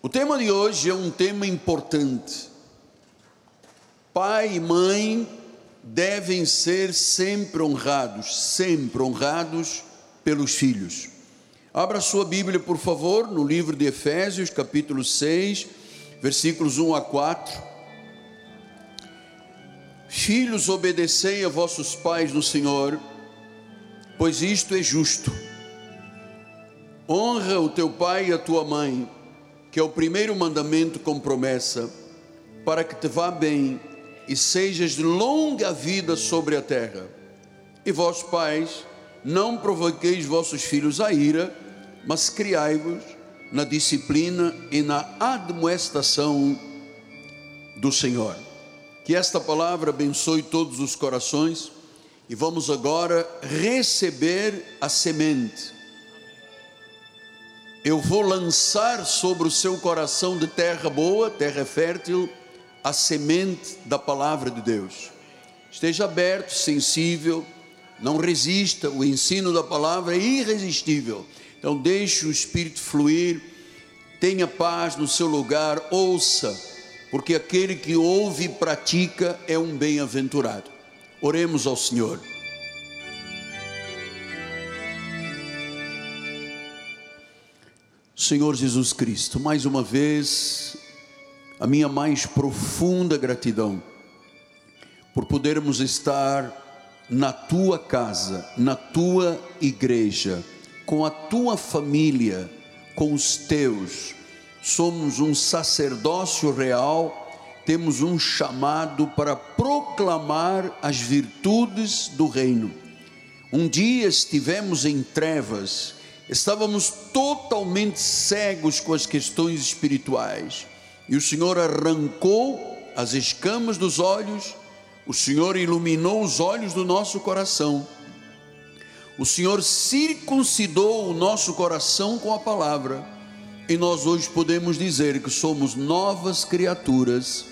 O tema de hoje é um tema importante. Pai e mãe devem ser sempre honrados, sempre honrados pelos filhos. Abra sua Bíblia, por favor, no livro de Efésios, capítulo 6, versículos 1 a 4. Filhos, obedecei a vossos pais no Senhor, pois isto é justo. Honra o teu pai e a tua mãe que é o primeiro mandamento com promessa, para que te vá bem e sejas de longa vida sobre a terra. E vós, pais, não provoqueis vossos filhos a ira, mas criai-vos na disciplina e na admoestação do Senhor. Que esta palavra abençoe todos os corações e vamos agora receber a semente eu vou lançar sobre o seu coração de terra boa, terra fértil, a semente da palavra de Deus. Esteja aberto, sensível, não resista, o ensino da palavra é irresistível. Então deixe o espírito fluir, tenha paz no seu lugar, ouça, porque aquele que ouve e pratica é um bem-aventurado. Oremos ao Senhor. Senhor Jesus Cristo, mais uma vez, a minha mais profunda gratidão por podermos estar na tua casa, na tua igreja, com a tua família, com os teus. Somos um sacerdócio real, temos um chamado para proclamar as virtudes do reino. Um dia estivemos em trevas, estávamos totalmente cegos com as questões espirituais, e o Senhor arrancou as escamas dos olhos, o Senhor iluminou os olhos do nosso coração, o Senhor circuncidou o nosso coração com a palavra, e nós hoje podemos dizer que somos novas criaturas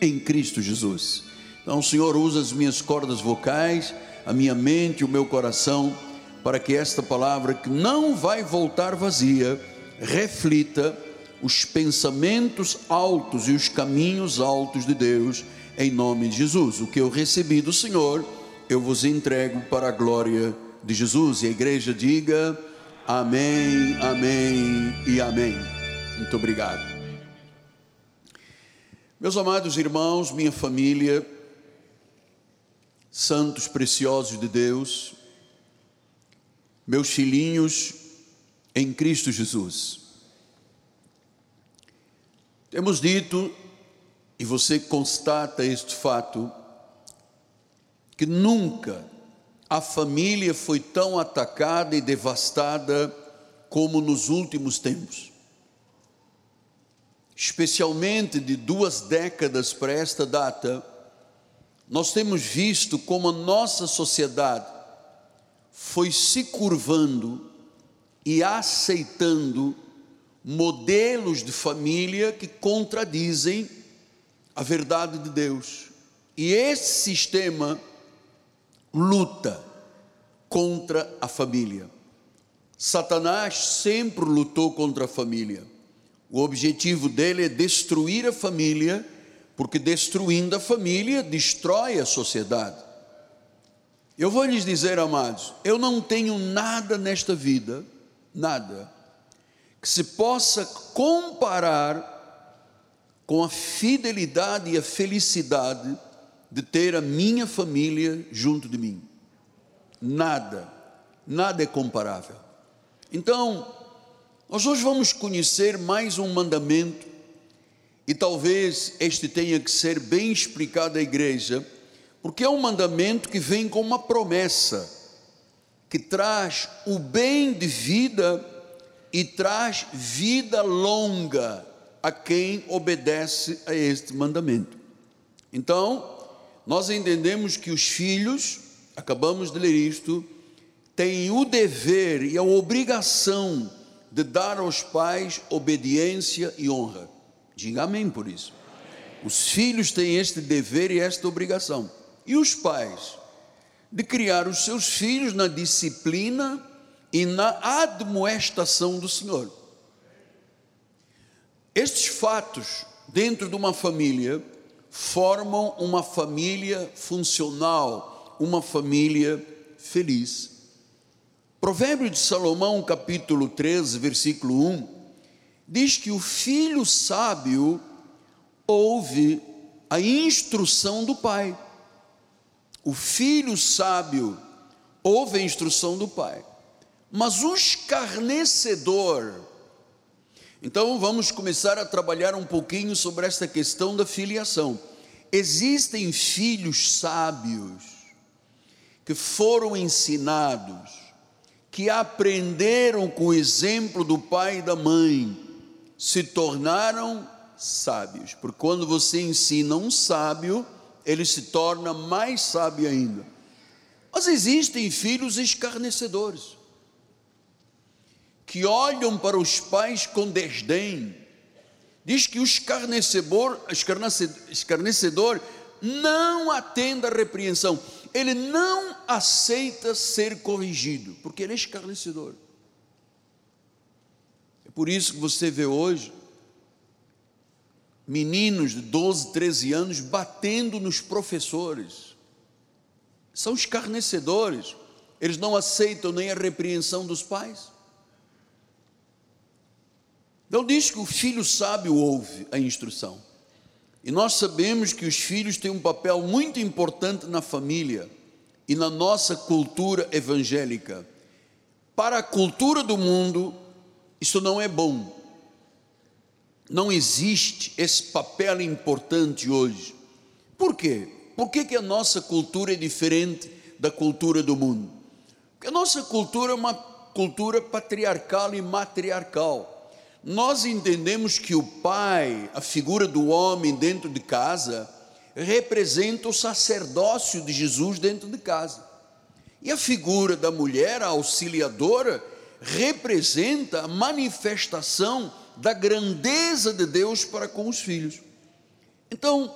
em Cristo Jesus. Então, o Senhor usa as minhas cordas vocais, a minha mente, o meu coração para que esta palavra, que não vai voltar vazia, reflita os pensamentos altos e os caminhos altos de Deus, em nome de Jesus. O que eu recebi do Senhor, eu vos entrego para a glória de Jesus. E a igreja diga: Amém, Amém e Amém. Muito obrigado. Meus amados irmãos, minha família, santos preciosos de Deus, meus filhinhos em Cristo Jesus. Temos dito, e você constata este fato, que nunca a família foi tão atacada e devastada como nos últimos tempos. Especialmente de duas décadas para esta data, nós temos visto como a nossa sociedade foi se curvando e aceitando modelos de família que contradizem a verdade de Deus. E esse sistema luta contra a família. Satanás sempre lutou contra a família. O objetivo dele é destruir a família, porque destruindo a família destrói a sociedade. Eu vou lhes dizer, amados, eu não tenho nada nesta vida, nada, que se possa comparar com a fidelidade e a felicidade de ter a minha família junto de mim. Nada, nada é comparável. Então, nós hoje vamos conhecer mais um mandamento, e talvez este tenha que ser bem explicado à igreja porque é um mandamento que vem com uma promessa, que traz o bem de vida e traz vida longa a quem obedece a este mandamento. Então, nós entendemos que os filhos, acabamos de ler isto, têm o dever e a obrigação de dar aos pais obediência e honra. Diga amém por isso. Os filhos têm este dever e esta obrigação e os pais de criar os seus filhos na disciplina e na admoestação do Senhor. fatos dentro de uma família formam uma família funcional, uma família feliz. Provérbio de Salomão, capítulo 13, versículo 1, diz que o filho sábio ouve a instrução do pai. O filho sábio ouve a instrução do pai. Mas o escarnecedor, então vamos começar a trabalhar um pouquinho sobre esta questão da filiação. Existem filhos sábios que foram ensinados, que aprenderam com o exemplo do pai e da mãe, se tornaram sábios. Porque quando você ensina um sábio, ele se torna mais sábio ainda. Mas existem filhos escarnecedores que olham para os pais com desdém. Diz que o escarnecedor, escarnecedor não atende à repreensão, ele não aceita ser corrigido, porque ele é escarnecedor. É por isso que você vê hoje meninos de 12, 13 anos batendo nos professores. São escarnecedores, eles não aceitam nem a repreensão dos pais. Então diz que o filho sábio ouve a instrução. E nós sabemos que os filhos têm um papel muito importante na família e na nossa cultura evangélica. Para a cultura do mundo, isso não é bom. Não existe esse papel importante hoje. Por quê? Por que, que a nossa cultura é diferente da cultura do mundo? Porque a nossa cultura é uma cultura patriarcal e matriarcal nós entendemos que o pai, a figura do homem dentro de casa, representa o sacerdócio de Jesus dentro de casa. E a figura da mulher, a auxiliadora, representa a manifestação da grandeza de Deus para com os filhos. Então,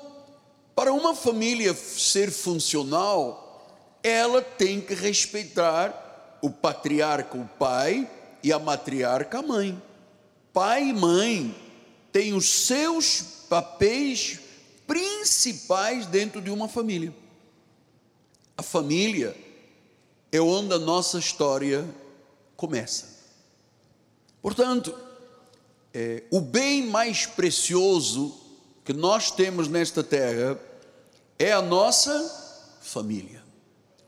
para uma família ser funcional, ela tem que respeitar o patriarca, o pai, e a matriarca, a mãe pai e mãe têm os seus papéis principais dentro de uma família. A família é onde a nossa história começa. Portanto, é, o bem mais precioso que nós temos nesta terra é a nossa família.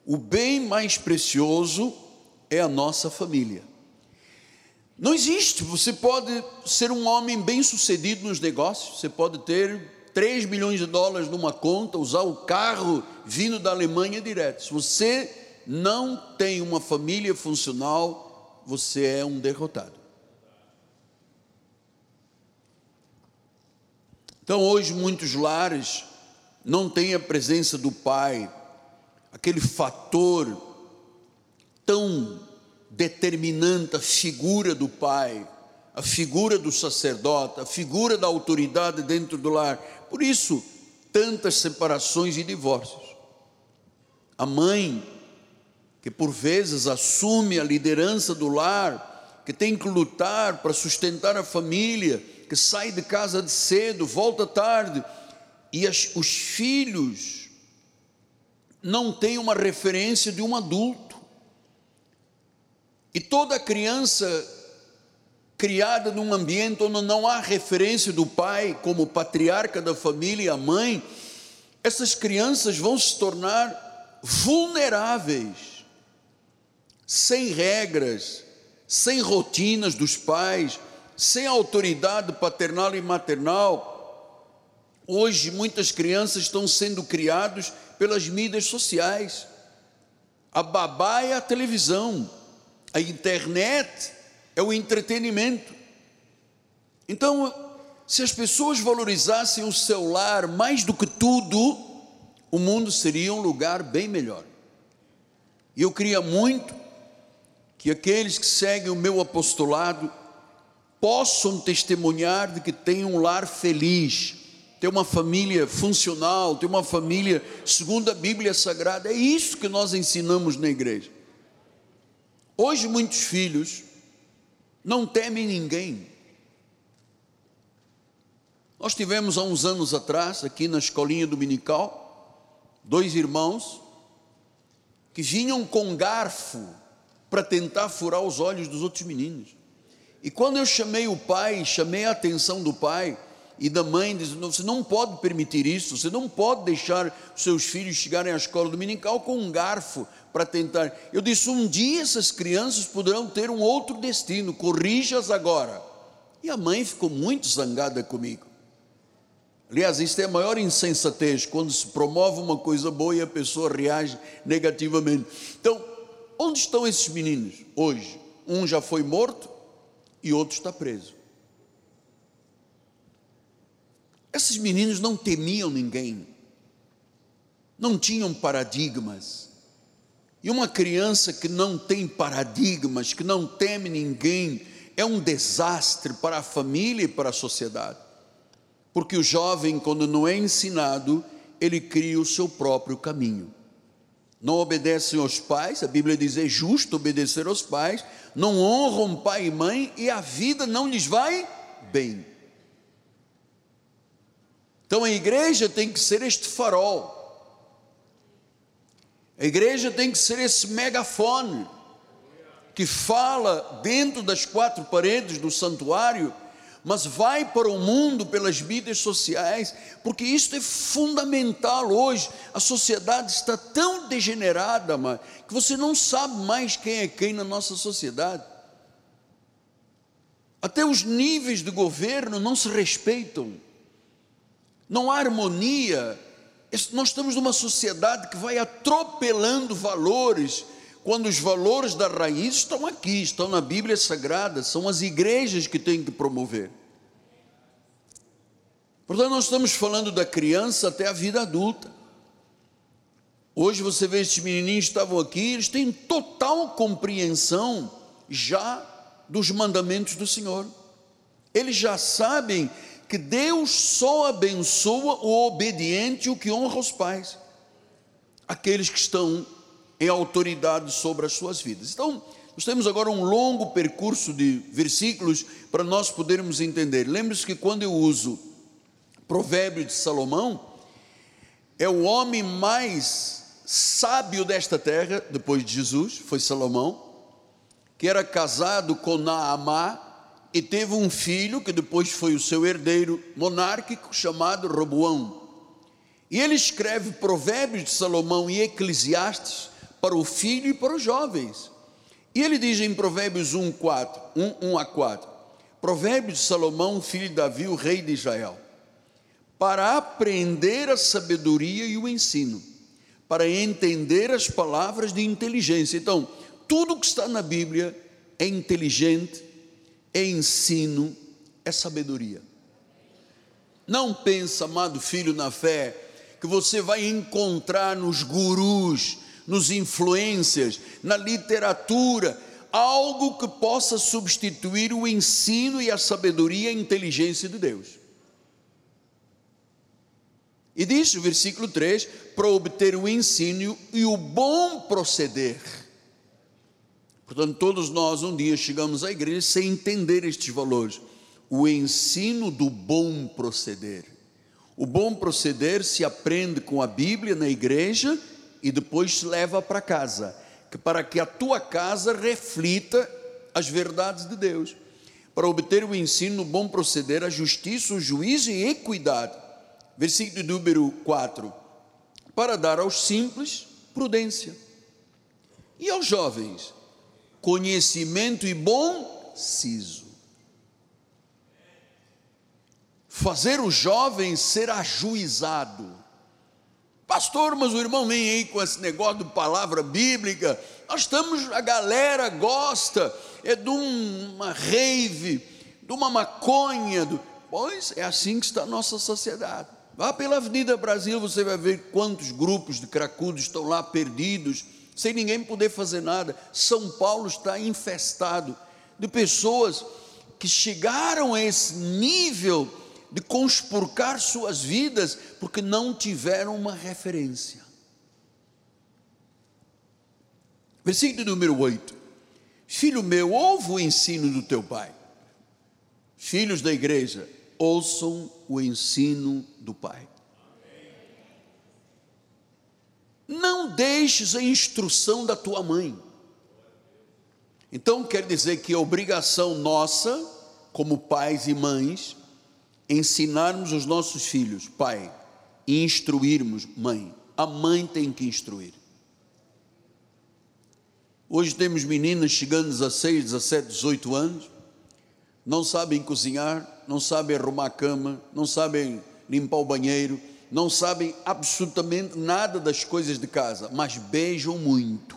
O bem mais precioso é a nossa família. Não existe. Você pode ser um homem bem sucedido nos negócios, você pode ter 3 milhões de dólares numa conta, usar o carro vindo da Alemanha direto. Se você não tem uma família funcional, você é um derrotado. Então, hoje, muitos lares não têm a presença do pai, aquele fator tão determinante a figura do pai, a figura do sacerdote, a figura da autoridade dentro do lar. Por isso, tantas separações e divórcios. A mãe, que por vezes assume a liderança do lar, que tem que lutar para sustentar a família, que sai de casa de cedo, volta tarde, e as, os filhos não têm uma referência de um adulto. E toda criança criada num ambiente onde não há referência do pai como patriarca da família, a mãe, essas crianças vão se tornar vulneráveis, sem regras, sem rotinas dos pais, sem autoridade paternal e maternal. Hoje, muitas crianças estão sendo criadas pelas mídias sociais. A babá é a televisão, a internet é o entretenimento. Então, se as pessoas valorizassem o celular mais do que tudo, o mundo seria um lugar bem melhor. E eu queria muito que aqueles que seguem o meu apostolado possam testemunhar de que tem um lar feliz, ter uma família funcional, ter uma família segundo a Bíblia Sagrada. É isso que nós ensinamos na igreja. Hoje, muitos filhos não temem ninguém. Nós tivemos há uns anos atrás, aqui na escolinha dominical, dois irmãos que vinham com garfo para tentar furar os olhos dos outros meninos. E quando eu chamei o pai, chamei a atenção do pai e da mãe, dizendo: você não pode permitir isso, você não pode deixar seus filhos chegarem à escola dominical com um garfo para tentar. Eu disse: um dia essas crianças poderão ter um outro destino, corrija-as agora. E a mãe ficou muito zangada comigo. Aliás, isto é a maior insensatez, quando se promove uma coisa boa e a pessoa reage negativamente. Então, onde estão esses meninos hoje? Um já foi morto e outro está preso. Esses meninos não temiam ninguém, não tinham paradigmas. E uma criança que não tem paradigmas, que não teme ninguém, é um desastre para a família e para a sociedade. Porque o jovem, quando não é ensinado, ele cria o seu próprio caminho. Não obedecem aos pais, a Bíblia diz é justo obedecer aos pais, não honram pai e mãe e a vida não lhes vai bem. Então a igreja tem que ser este farol. A igreja tem que ser esse megafone que fala dentro das quatro paredes do santuário mas vai para o mundo pelas mídias sociais, porque isso é fundamental hoje. A sociedade está tão degenerada, que você não sabe mais quem é quem na nossa sociedade. Até os níveis de governo não se respeitam, não há harmonia. Nós estamos numa sociedade que vai atropelando valores, quando os valores da raiz estão aqui, estão na Bíblia Sagrada, são as igrejas que têm que promover. Portanto, nós estamos falando da criança até a vida adulta. Hoje você vê esses menininhos que estavam aqui, eles têm total compreensão já dos mandamentos do Senhor. Eles já sabem que Deus só abençoa o obediente o que honra os pais, aqueles que estão em autoridade sobre as suas vidas. Então, nós temos agora um longo percurso de versículos para nós podermos entender. Lembre-se que quando eu uso provérbio de Salomão, é o homem mais sábio desta terra, depois de Jesus, foi Salomão, que era casado com Naamá e teve um filho que depois foi o seu herdeiro monárquico chamado Roboão. E ele escreve Provérbios de Salomão e Eclesiastes para o filho e para os jovens. E ele diz em Provérbios 1, 4, 1, 1 a 4: Provérbios de Salomão, filho de Davi, o rei de Israel, para aprender a sabedoria e o ensino, para entender as palavras de inteligência. Então, tudo que está na Bíblia é inteligente, é ensino, é sabedoria. Não pensa, amado filho na fé, que você vai encontrar nos gurus, nos influências, na literatura, algo que possa substituir o ensino e a sabedoria e a inteligência de Deus. E diz o versículo 3: para obter o ensino e o bom proceder. Portanto, todos nós um dia chegamos à igreja sem entender estes valores. O ensino do bom proceder. O bom proceder se aprende com a Bíblia na igreja e depois se leva para casa, para que a tua casa reflita as verdades de Deus. Para obter o ensino, o bom proceder, a justiça, o juízo e a equidade. Versículo número 4. Para dar aos simples prudência, e aos jovens conhecimento e bom siso. Fazer o jovem ser ajuizado Pastor, mas o irmão vem aí com esse negócio de palavra bíblica. Nós estamos, a galera gosta, é de uma rave, de uma maconha. Do... Pois é assim que está a nossa sociedade. Vá pela Avenida Brasil, você vai ver quantos grupos de cracudos estão lá perdidos, sem ninguém poder fazer nada. São Paulo está infestado de pessoas que chegaram a esse nível de conspurcar suas vidas porque não tiveram uma referência. Versículo número 8: Filho meu, ouve o ensino do teu pai. Filhos da igreja, ouçam o ensino do Pai. Não deixes a instrução da tua mãe. Então quer dizer que é obrigação nossa, como pais e mães, ensinarmos os nossos filhos, pai, e instruirmos, mãe. A mãe tem que instruir. Hoje temos meninas chegando a 16, 17, 18 anos, não sabem cozinhar, não sabem arrumar a cama, não sabem limpar o banheiro, não sabem absolutamente nada das coisas de casa, mas beijam muito.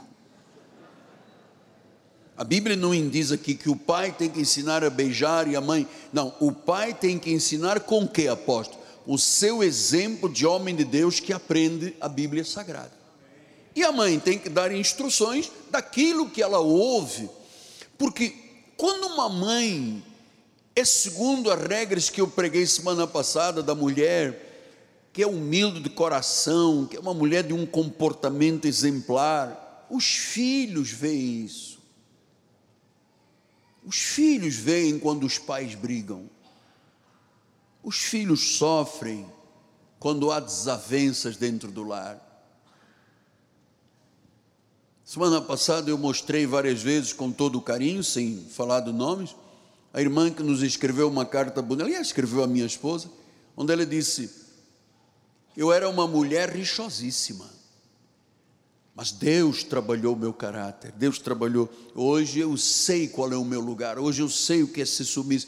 A Bíblia não diz aqui que o pai tem que ensinar a beijar e a mãe. Não, o pai tem que ensinar com que, apóstolo? O seu exemplo de homem de Deus que aprende a Bíblia Sagrada. E a mãe tem que dar instruções daquilo que ela ouve. Porque quando uma mãe é segundo as regras que eu preguei semana passada da mulher, que é humilde de coração, que é uma mulher de um comportamento exemplar, os filhos veem isso. Os filhos veem quando os pais brigam. Os filhos sofrem quando há desavenças dentro do lar. Semana passada eu mostrei várias vezes com todo carinho, sem falar de nomes, a irmã que nos escreveu uma carta bonita, aliás, escreveu a minha esposa, onde ela disse: Eu era uma mulher rixosíssima, mas Deus trabalhou meu caráter, Deus trabalhou. Hoje eu sei qual é o meu lugar, hoje eu sei o que é ser submisso.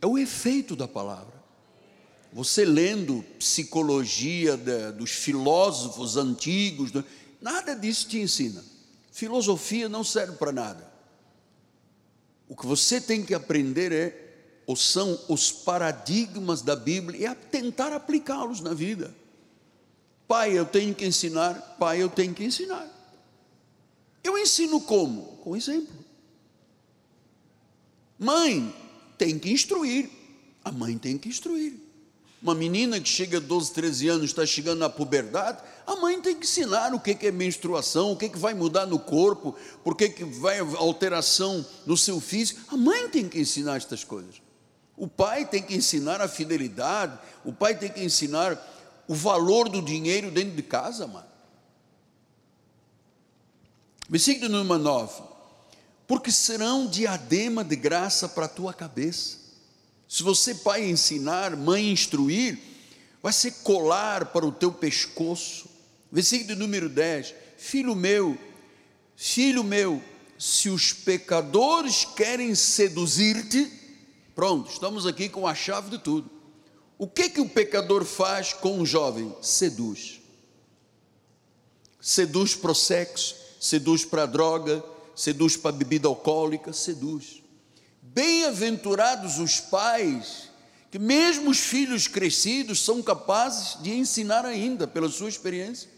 É o efeito da palavra. Você lendo psicologia dos filósofos antigos, nada disso te ensina. Filosofia não serve para nada. O que você tem que aprender é ou são os paradigmas da Bíblia e a tentar aplicá-los na vida. Pai, eu tenho que ensinar, pai, eu tenho que ensinar. Eu ensino como? Com exemplo. Mãe, tem que instruir. A mãe tem que instruir. Uma menina que chega a 12, 13 anos, está chegando na puberdade, a mãe tem que ensinar o que é menstruação, o que, que vai mudar no corpo, por que, que vai alteração no seu físico. A mãe tem que ensinar estas coisas. O pai tem que ensinar a fidelidade, o pai tem que ensinar o valor do dinheiro dentro de casa, mano. Versículo número 9: Porque serão diadema de graça para a tua cabeça se você, pai, ensinar, mãe, instruir, vai ser colar para o teu pescoço. Versículo número 10: Filho meu, filho meu, se os pecadores querem seduzir-te, pronto, estamos aqui com a chave de tudo. O que que o pecador faz com um jovem? Seduz. Seduz para o sexo, seduz para a droga, seduz para a bebida alcoólica, seduz. Bem-aventurados os pais, que mesmo os filhos crescidos são capazes de ensinar ainda pela sua experiência.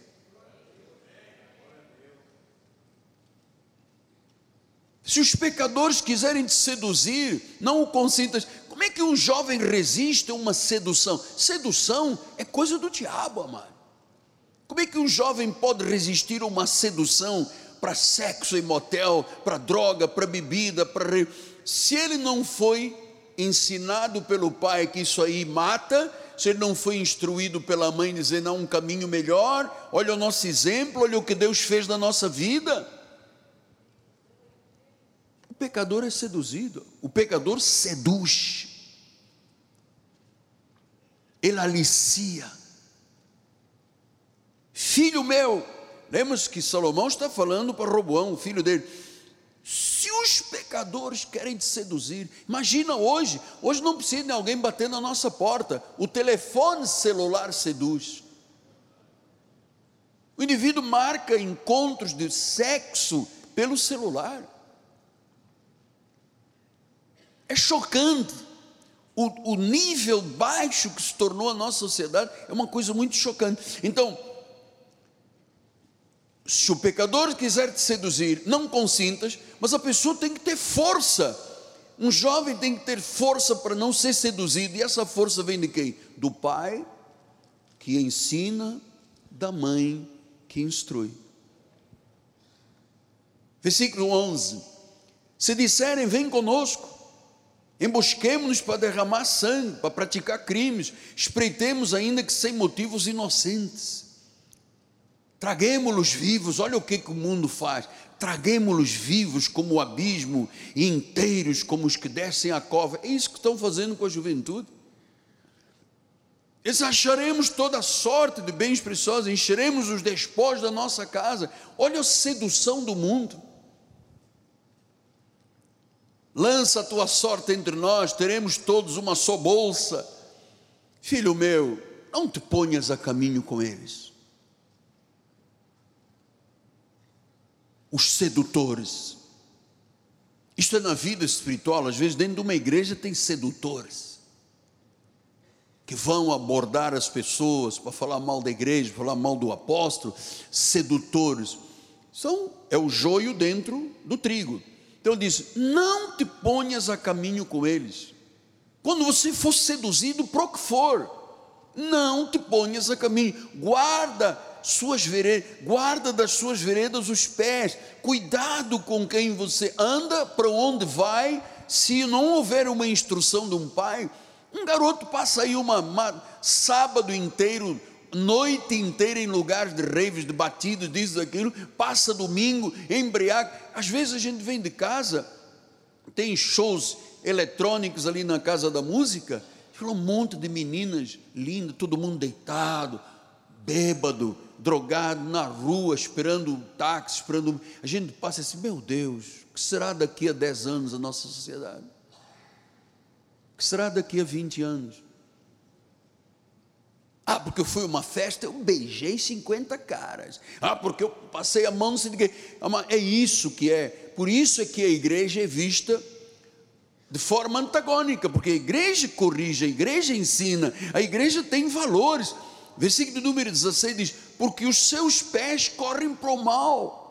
Se os pecadores quiserem te seduzir, não o consintas. Como é que um jovem resiste a uma sedução? Sedução é coisa do diabo, amado. Como é que um jovem pode resistir a uma sedução para sexo em motel, para droga, para bebida, para se ele não foi ensinado pelo pai que isso aí mata, se ele não foi instruído pela mãe dizendo há um caminho melhor, olha o nosso exemplo, olha o que Deus fez na nossa vida. O pecador é seduzido, o pecador seduz, ele alicia. Filho meu, lembra que Salomão está falando para Roboão, o filho dele se os pecadores querem te seduzir, imagina hoje, hoje não precisa de alguém bater na nossa porta, o telefone celular seduz. O indivíduo marca encontros de sexo pelo celular. É chocante. O, o nível baixo que se tornou a nossa sociedade é uma coisa muito chocante. Então, se o pecador quiser te seduzir, não consintas, mas a pessoa tem que ter força. Um jovem tem que ter força para não ser seduzido, e essa força vem de quem? Do pai que ensina, da mãe que instrui. Versículo 11: Se disserem, vem conosco, Embosquemos-nos para derramar sangue, para praticar crimes, espreitemos ainda que sem motivos inocentes. Traguemos-los vivos, olha o que, que o mundo faz. Traguemos-los vivos como o abismo e inteiros como os que descem a cova. É isso que estão fazendo com a juventude. Eles acharemos toda sorte de bens preciosos, encheremos os despojos da nossa casa. Olha a sedução do mundo. Lança a tua sorte entre nós, teremos todos uma só bolsa. Filho meu, não te ponhas a caminho com eles. Os sedutores. Isto é na vida espiritual, às vezes dentro de uma igreja tem sedutores que vão abordar as pessoas para falar mal da igreja, falar mal do apóstolo, sedutores. São é o joio dentro do trigo. Então ele diz: "Não te ponhas a caminho com eles. Quando você for seduzido, por que for, não te ponhas a caminho. Guarda suas veredas, guarda das suas veredas os pés. Cuidado com quem você anda, para onde vai, se não houver uma instrução de um pai, um garoto passa aí uma, uma sábado inteiro, noite inteira em lugares de raves, de batidos, disso, aquilo, passa domingo, embriague. Às vezes a gente vem de casa, tem shows eletrônicos ali na casa da música, um monte de meninas lindas, todo mundo deitado, bêbado, drogado, na rua, esperando um táxi, esperando. A gente passa assim, meu Deus, o que será daqui a 10 anos a nossa sociedade? que será daqui a 20 anos? Ah, porque eu fui uma festa, eu beijei 50 caras. Ah, porque eu passei a mão, sei de quê. É isso que é. Por isso é que a igreja é vista de forma antagônica, porque a igreja corrige, a igreja ensina, a igreja tem valores. Versículo número 16 diz: Porque os seus pés correm para o mal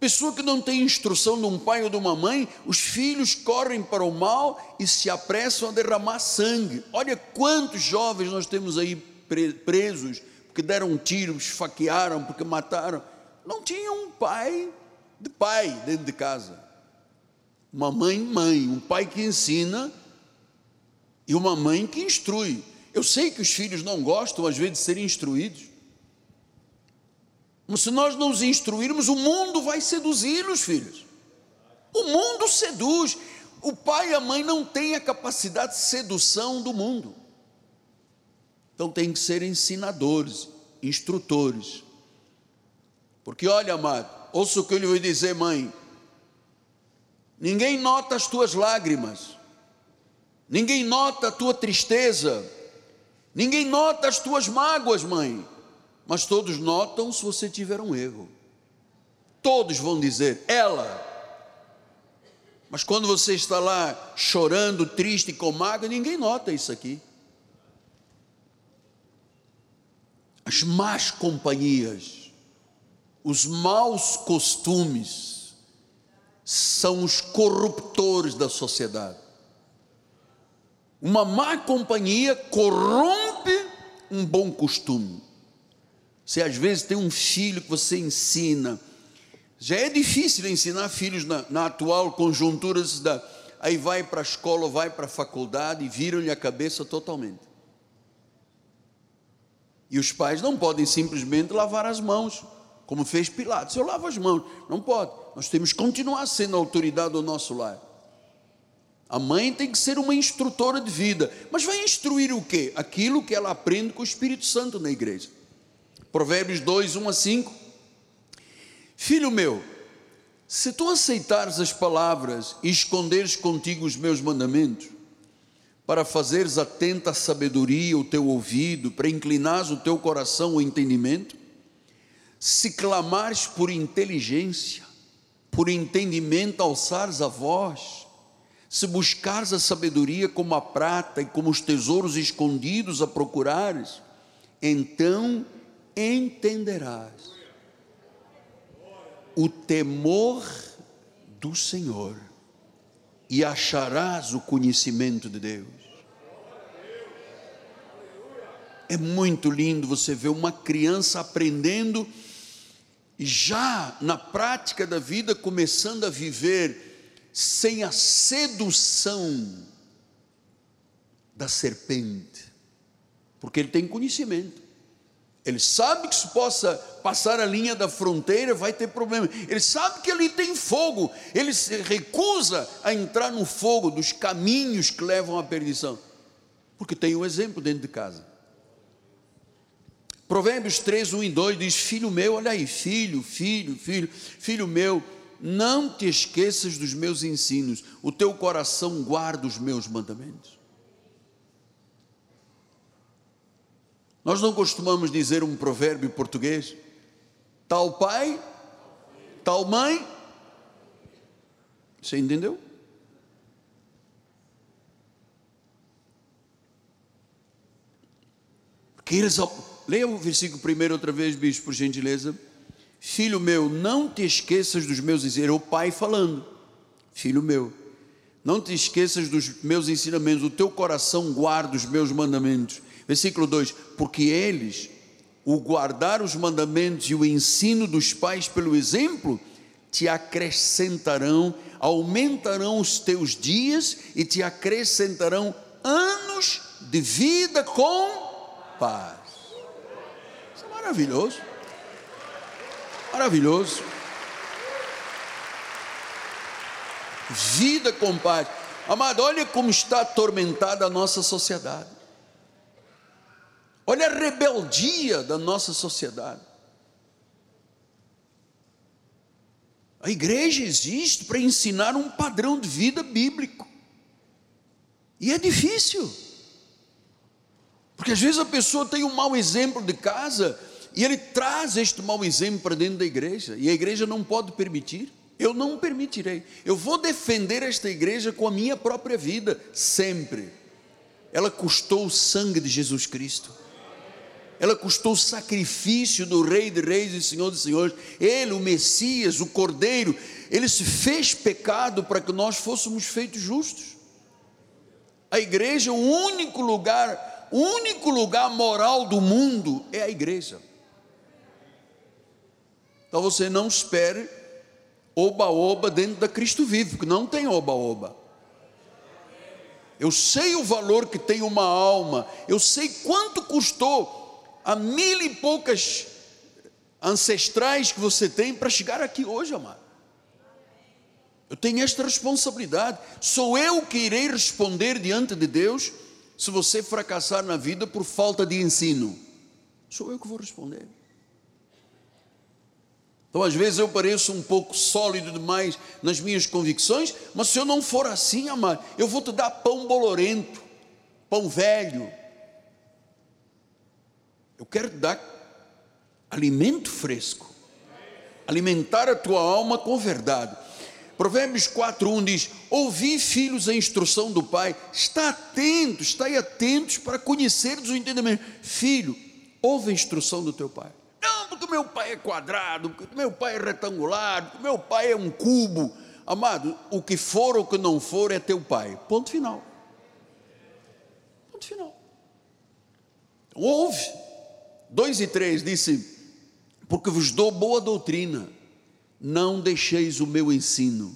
Pessoa que não tem instrução de um pai ou de uma mãe, os filhos correm para o mal e se apressam a derramar sangue. Olha quantos jovens nós temos aí presos, porque deram tiros, esfaquearam, porque mataram. Não tinham um pai de pai dentro de casa. Uma mãe, mãe, um pai que ensina e uma mãe que instrui. Eu sei que os filhos não gostam, às vezes, de serem instruídos. Se nós não os instruirmos, o mundo vai seduzir os filhos. O mundo seduz. O pai e a mãe não têm a capacidade de sedução do mundo. Então tem que ser ensinadores, instrutores. Porque olha, amado, ouça o que eu lhe vou dizer, mãe. Ninguém nota as tuas lágrimas. Ninguém nota a tua tristeza. Ninguém nota as tuas mágoas, mãe mas todos notam se você tiver um erro. Todos vão dizer, ela. Mas quando você está lá chorando, triste, com mágoa, ninguém nota isso aqui. As más companhias, os maus costumes, são os corruptores da sociedade. Uma má companhia corrompe um bom costume. Você às vezes tem um filho que você ensina. Já é difícil ensinar filhos na, na atual conjuntura da. Aí vai para a escola, vai para a faculdade e viram-lhe a cabeça totalmente. E os pais não podem simplesmente lavar as mãos, como fez Pilatos. Eu lavo as mãos. Não pode. Nós temos que continuar sendo a autoridade do nosso lar. A mãe tem que ser uma instrutora de vida. Mas vai instruir o quê? Aquilo que ela aprende com o Espírito Santo na igreja. Provérbios 2, 1 a 5. Filho meu, se tu aceitares as palavras e esconderes contigo os meus mandamentos, para fazeres atenta a sabedoria o teu ouvido, para inclinares o teu coração ao entendimento, se clamares por inteligência, por entendimento alçares a voz, se buscares a sabedoria como a prata e como os tesouros escondidos a procurares, então entenderás o temor do Senhor e acharás o conhecimento de Deus. É muito lindo você ver uma criança aprendendo já na prática da vida começando a viver sem a sedução da serpente, porque ele tem conhecimento. Ele sabe que se possa passar a linha da fronteira vai ter problema. Ele sabe que ali tem fogo. Ele se recusa a entrar no fogo dos caminhos que levam à perdição. Porque tem um exemplo dentro de casa. Provérbios 3, 1 e 2 diz: Filho meu, olha aí, filho, filho, filho, filho meu, não te esqueças dos meus ensinos, o teu coração guarda os meus mandamentos. Nós não costumamos dizer um provérbio português: tal pai, tal mãe. Você entendeu? Eles, leia o versículo primeiro outra vez, bicho, por gentileza. Filho meu, não te esqueças dos meus ensinamentos. O pai falando, filho meu, não te esqueças dos meus ensinamentos, o teu coração guarda os meus mandamentos. Versículo 2: Porque eles, o guardar os mandamentos e o ensino dos pais pelo exemplo, te acrescentarão, aumentarão os teus dias e te acrescentarão anos de vida com paz. Isso é maravilhoso. Maravilhoso. Vida com paz. Amado, olha como está atormentada a nossa sociedade. Olha a rebeldia da nossa sociedade. A igreja existe para ensinar um padrão de vida bíblico. E é difícil. Porque às vezes a pessoa tem um mau exemplo de casa e ele traz este mau exemplo para dentro da igreja, e a igreja não pode permitir. Eu não permitirei. Eu vou defender esta igreja com a minha própria vida, sempre. Ela custou o sangue de Jesus Cristo. Ela custou o sacrifício do Rei de Reis e Senhor de Senhores. Ele, o Messias, o Cordeiro, ele se fez pecado para que nós fôssemos feitos justos. A igreja, o único lugar, o único lugar moral do mundo é a igreja. Então você não espere oba-oba dentro da Cristo vivo, porque não tem oba-oba. Eu sei o valor que tem uma alma, eu sei quanto custou a mil e poucas ancestrais que você tem para chegar aqui hoje, amado. Eu tenho esta responsabilidade. Sou eu que irei responder diante de Deus se você fracassar na vida por falta de ensino. Sou eu que vou responder. Então, às vezes, eu pareço um pouco sólido demais nas minhas convicções, mas se eu não for assim, amado, eu vou te dar pão bolorento, pão velho. Eu quero dar alimento fresco, alimentar a tua alma com verdade. Provérbios 4:1 diz: Ouvi, filhos, a instrução do pai, está atento, estai atentos para conheceres o entendimento. Filho, ouve a instrução do teu pai porque meu pai é quadrado, porque meu pai é retangular, porque meu pai é um cubo. Amado, o que for ou o que não for é teu pai. Ponto final. Ponto final. Ouve. 2 e 3 disse: Porque vos dou boa doutrina, não deixeis o meu ensino.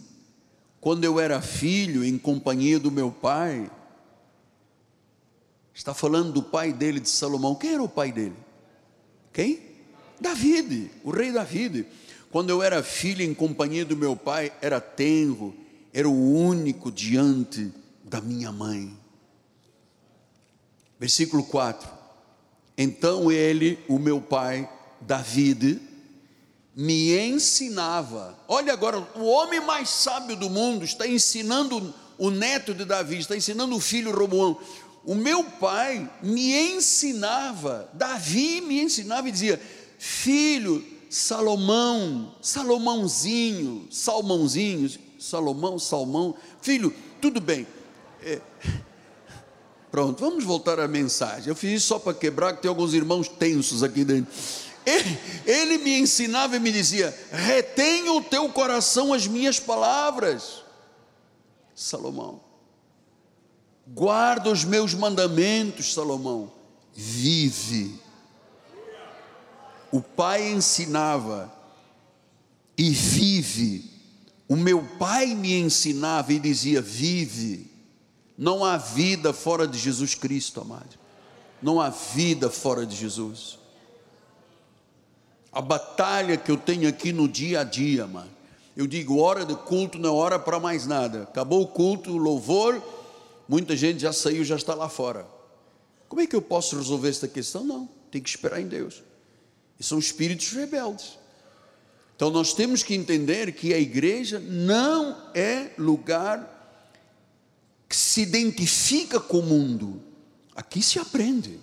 Quando eu era filho, em companhia do meu pai, está falando do pai dele, de Salomão. Quem era o pai dele? Quem? David, o rei David. Quando eu era filho em companhia do meu pai, era tenro, era o único diante da minha mãe. Versículo 4. Então ele, o meu pai, David, me ensinava. Olha agora, o homem mais sábio do mundo está ensinando o neto de Davi, está ensinando o filho Roboão. O meu pai me ensinava, Davi me ensinava e dizia: filho Salomão, Salomãozinho, Salmãozinho, Salomão, Salmão, filho, tudo bem. É, pronto, vamos voltar à mensagem. Eu fiz isso só para quebrar, que tem alguns irmãos tensos aqui dentro. Ele, ele me ensinava e me dizia: retenha o teu coração as minhas palavras. Salomão, guarda os meus mandamentos, Salomão, vive o pai ensinava e vive O meu pai me ensinava e dizia: vive. Não há vida fora de Jesus Cristo, amado. Não há vida fora de Jesus. A batalha que eu tenho aqui no dia a dia, mano. Eu digo, hora de culto não é hora para mais nada. Acabou o culto, o louvor, muita gente já saiu, já está lá fora. Como é que eu posso resolver esta questão? Não, tem que esperar em Deus. E são espíritos rebeldes. Então nós temos que entender que a igreja não é lugar que se identifica com o mundo. Aqui se aprende,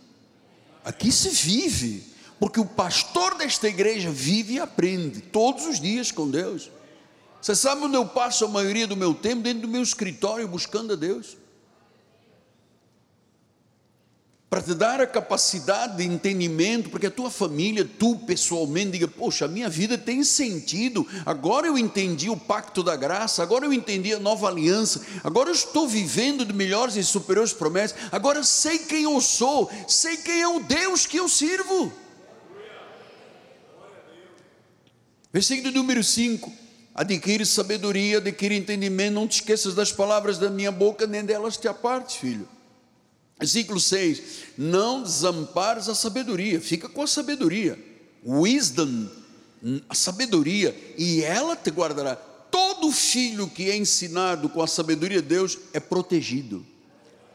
aqui se vive, porque o pastor desta igreja vive e aprende todos os dias com Deus. Você sabe onde eu passo a maioria do meu tempo? Dentro do meu escritório, buscando a Deus. Para te dar a capacidade de entendimento, porque a tua família, tu pessoalmente, diga: Poxa, a minha vida tem sentido. Agora eu entendi o pacto da graça, agora eu entendi a nova aliança, agora eu estou vivendo de melhores e superiores promessas. Agora sei quem eu sou, sei quem é o Deus que eu sirvo. Versículo número 5: Adquire sabedoria, adquire entendimento, não te esqueças das palavras da minha boca, nem delas te apartes, filho. Versículo 6: Não desampares a sabedoria, fica com a sabedoria, wisdom, a sabedoria, e ela te guardará. Todo filho que é ensinado com a sabedoria de Deus é protegido.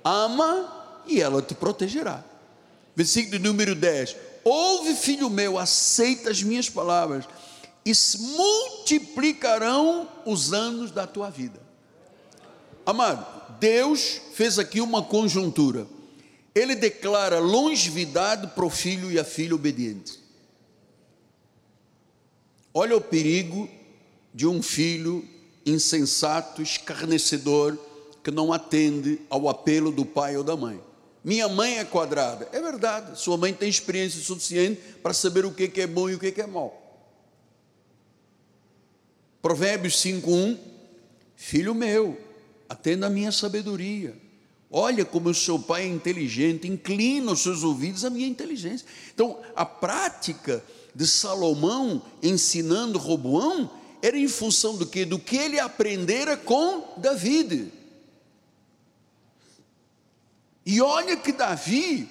Ama e ela te protegerá. Versículo número 10: Ouve, filho meu, aceita as minhas palavras e se multiplicarão os anos da tua vida. Amado, Deus fez aqui uma conjuntura. Ele declara longevidade para o filho e a filha obedientes. Olha o perigo de um filho insensato, escarnecedor, que não atende ao apelo do pai ou da mãe. Minha mãe é quadrada. É verdade, sua mãe tem experiência suficiente para saber o que é bom e o que é mal. Provérbios 5:1 Filho meu, atenda a minha sabedoria. Olha como o seu pai é inteligente, inclina os seus ouvidos à minha inteligência. Então, a prática de Salomão ensinando Roboão era em função do que? Do que ele aprendera com Davi. E olha que Davi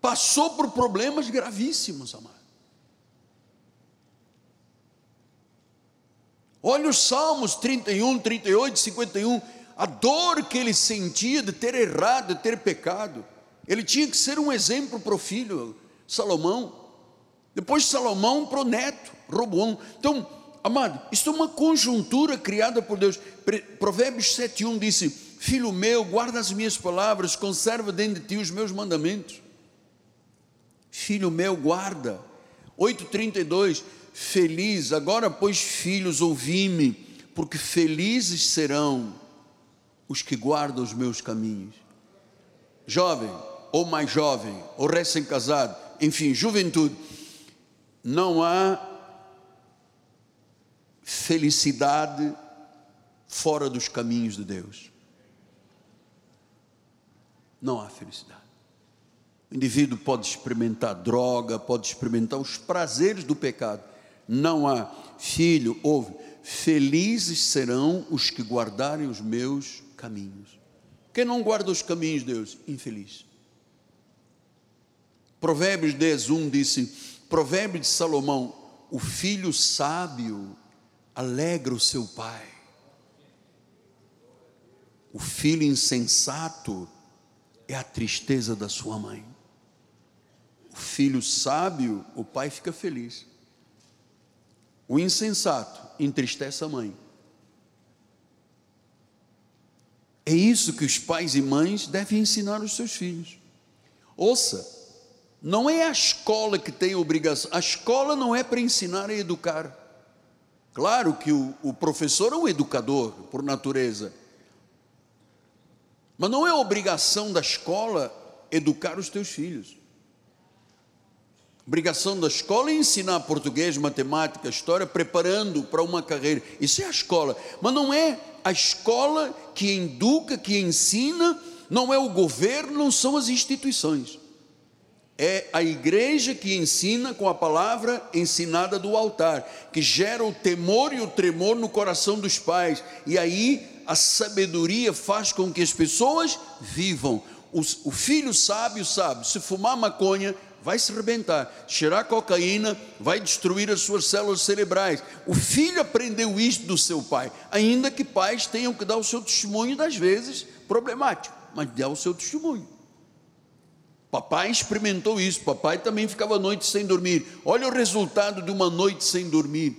passou por problemas gravíssimos, amado. Olha os Salmos 31, 38, 51, a dor que ele sentia de ter errado, de ter pecado. Ele tinha que ser um exemplo para o filho, Salomão. Depois Salomão para o neto, Roboão. Então, amado, isto é uma conjuntura criada por Deus. Provérbios 7,1 disse: Filho meu, guarda as minhas palavras, conserva dentro de ti os meus mandamentos. Filho meu, guarda. 8,32 feliz. Agora, pois, filhos, ouvi-me, porque felizes serão os que guardam os meus caminhos. Jovem, ou mais jovem, ou recém-casado, enfim, juventude, não há felicidade fora dos caminhos de Deus. Não há felicidade. O indivíduo pode experimentar droga, pode experimentar os prazeres do pecado, não há filho, ouve, felizes serão os que guardarem os meus caminhos. Quem não guarda os caminhos de Deus? Infeliz. Provérbios 10, 1 disse: Provérbio de Salomão, o filho sábio alegra o seu pai, o filho insensato é a tristeza da sua mãe. O filho sábio, o pai fica feliz. O insensato entristece a mãe. É isso que os pais e mães devem ensinar aos seus filhos. Ouça, não é a escola que tem a obrigação, a escola não é para ensinar a educar. Claro que o, o professor é um educador, por natureza, mas não é obrigação da escola educar os teus filhos. Obrigação da escola é ensinar português, matemática, história, preparando para uma carreira. Isso é a escola. Mas não é a escola que educa, que ensina, não é o governo, não são as instituições. É a igreja que ensina com a palavra ensinada do altar, que gera o temor e o tremor no coração dos pais. E aí a sabedoria faz com que as pessoas vivam. O, o filho sábio sabe: se fumar maconha, vai se rebentar. Cheirar cocaína vai destruir as suas células cerebrais. O filho aprendeu isso do seu pai, ainda que pais tenham que dar o seu testemunho, das vezes problemático, mas dá o seu testemunho. Papai experimentou isso, papai também ficava noite sem dormir. Olha o resultado de uma noite sem dormir.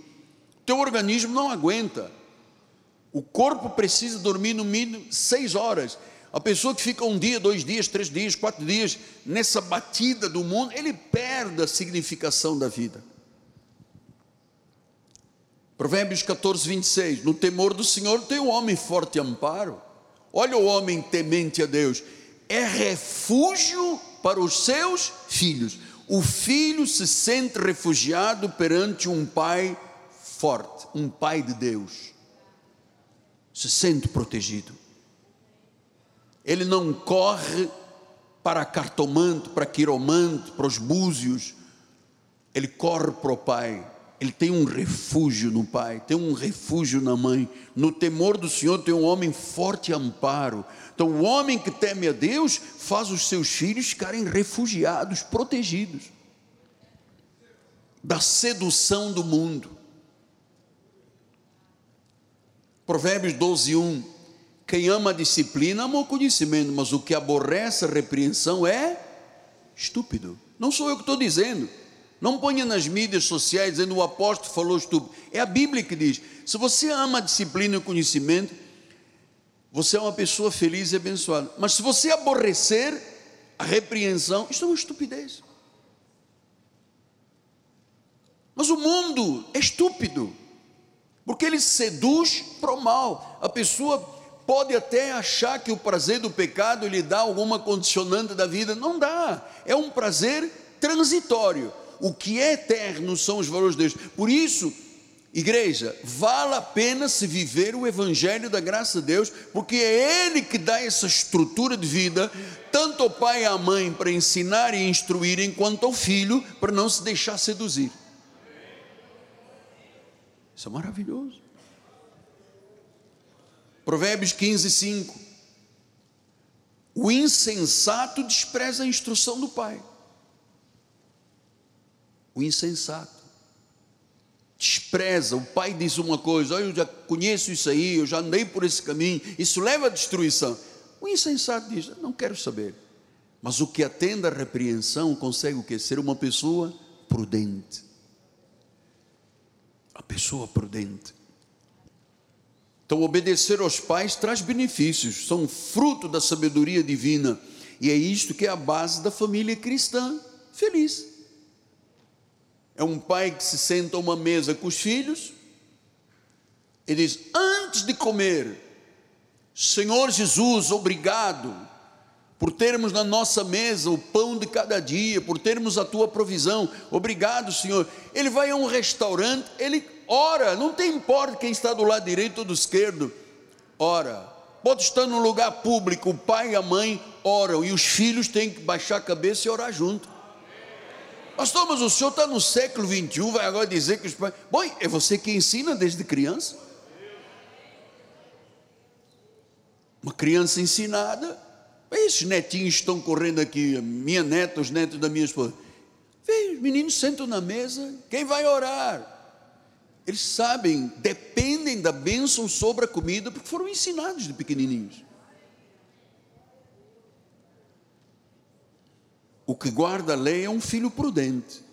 Teu organismo não aguenta. O corpo precisa dormir no mínimo seis horas. A pessoa que fica um dia, dois dias, três dias, quatro dias nessa batida do mundo, ele perde a significação da vida. Provérbios 14, 26. No temor do Senhor tem um homem forte amparo. Olha o homem temente a Deus. É refúgio para os seus filhos. O filho se sente refugiado perante um pai forte, um pai de Deus. Se sente protegido ele não corre para cartomante, para quiromante, para os búzios, ele corre para o Pai, ele tem um refúgio no Pai, tem um refúgio na mãe. No temor do Senhor tem um homem forte amparo. Então, o homem que teme a Deus faz os seus filhos ficarem refugiados, protegidos da sedução do mundo. Provérbios 12, 1. Quem ama a disciplina ama o conhecimento, mas o que aborrece a repreensão é estúpido. Não sou eu que estou dizendo. Não ponha nas mídias sociais dizendo o apóstolo falou estúpido. É a Bíblia que diz: se você ama a disciplina e o conhecimento, você é uma pessoa feliz e abençoada. Mas se você aborrecer a repreensão, isso é uma estupidez. Mas o mundo é estúpido, porque ele seduz para o mal. A pessoa pode até achar que o prazer do pecado lhe dá alguma condicionante da vida, não dá, é um prazer transitório. O que é eterno são os valores de Deus. Por isso, igreja, vale a pena se viver o evangelho da graça de Deus, porque é ele que dá essa estrutura de vida, tanto ao pai e à mãe para ensinar e instruir, quanto ao filho para não se deixar seduzir. Isso é maravilhoso. Provérbios 15, 5. O insensato despreza a instrução do pai. O insensato despreza. O pai diz uma coisa: eu já conheço isso aí, eu já andei por esse caminho, isso leva à destruição. O insensato diz: não quero saber. Mas o que atende à repreensão consegue o que? Ser uma pessoa prudente. A pessoa prudente. Então, obedecer aos pais traz benefícios, são fruto da sabedoria divina, e é isto que é a base da família cristã feliz. É um pai que se senta a uma mesa com os filhos e diz: Antes de comer, Senhor Jesus, obrigado por termos na nossa mesa o pão de cada dia, por termos a tua provisão, obrigado, Senhor. Ele vai a um restaurante, ele ora, não tem importa quem está do lado direito ou do esquerdo, ora. Pode estar num lugar público, o pai e a mãe oram e os filhos têm que baixar a cabeça e orar junto. Pastor, mas o senhor está no século 21, vai agora dizer que os pais. Bom, é você que ensina desde criança. Uma criança ensinada. Esses netinhos estão correndo aqui, minha neta, os netos da minha esposa. Vem, os meninos sentam na mesa, quem vai orar? Eles sabem, dependem da bênção sobre a comida, porque foram ensinados de pequenininhos. O que guarda a lei é um filho prudente,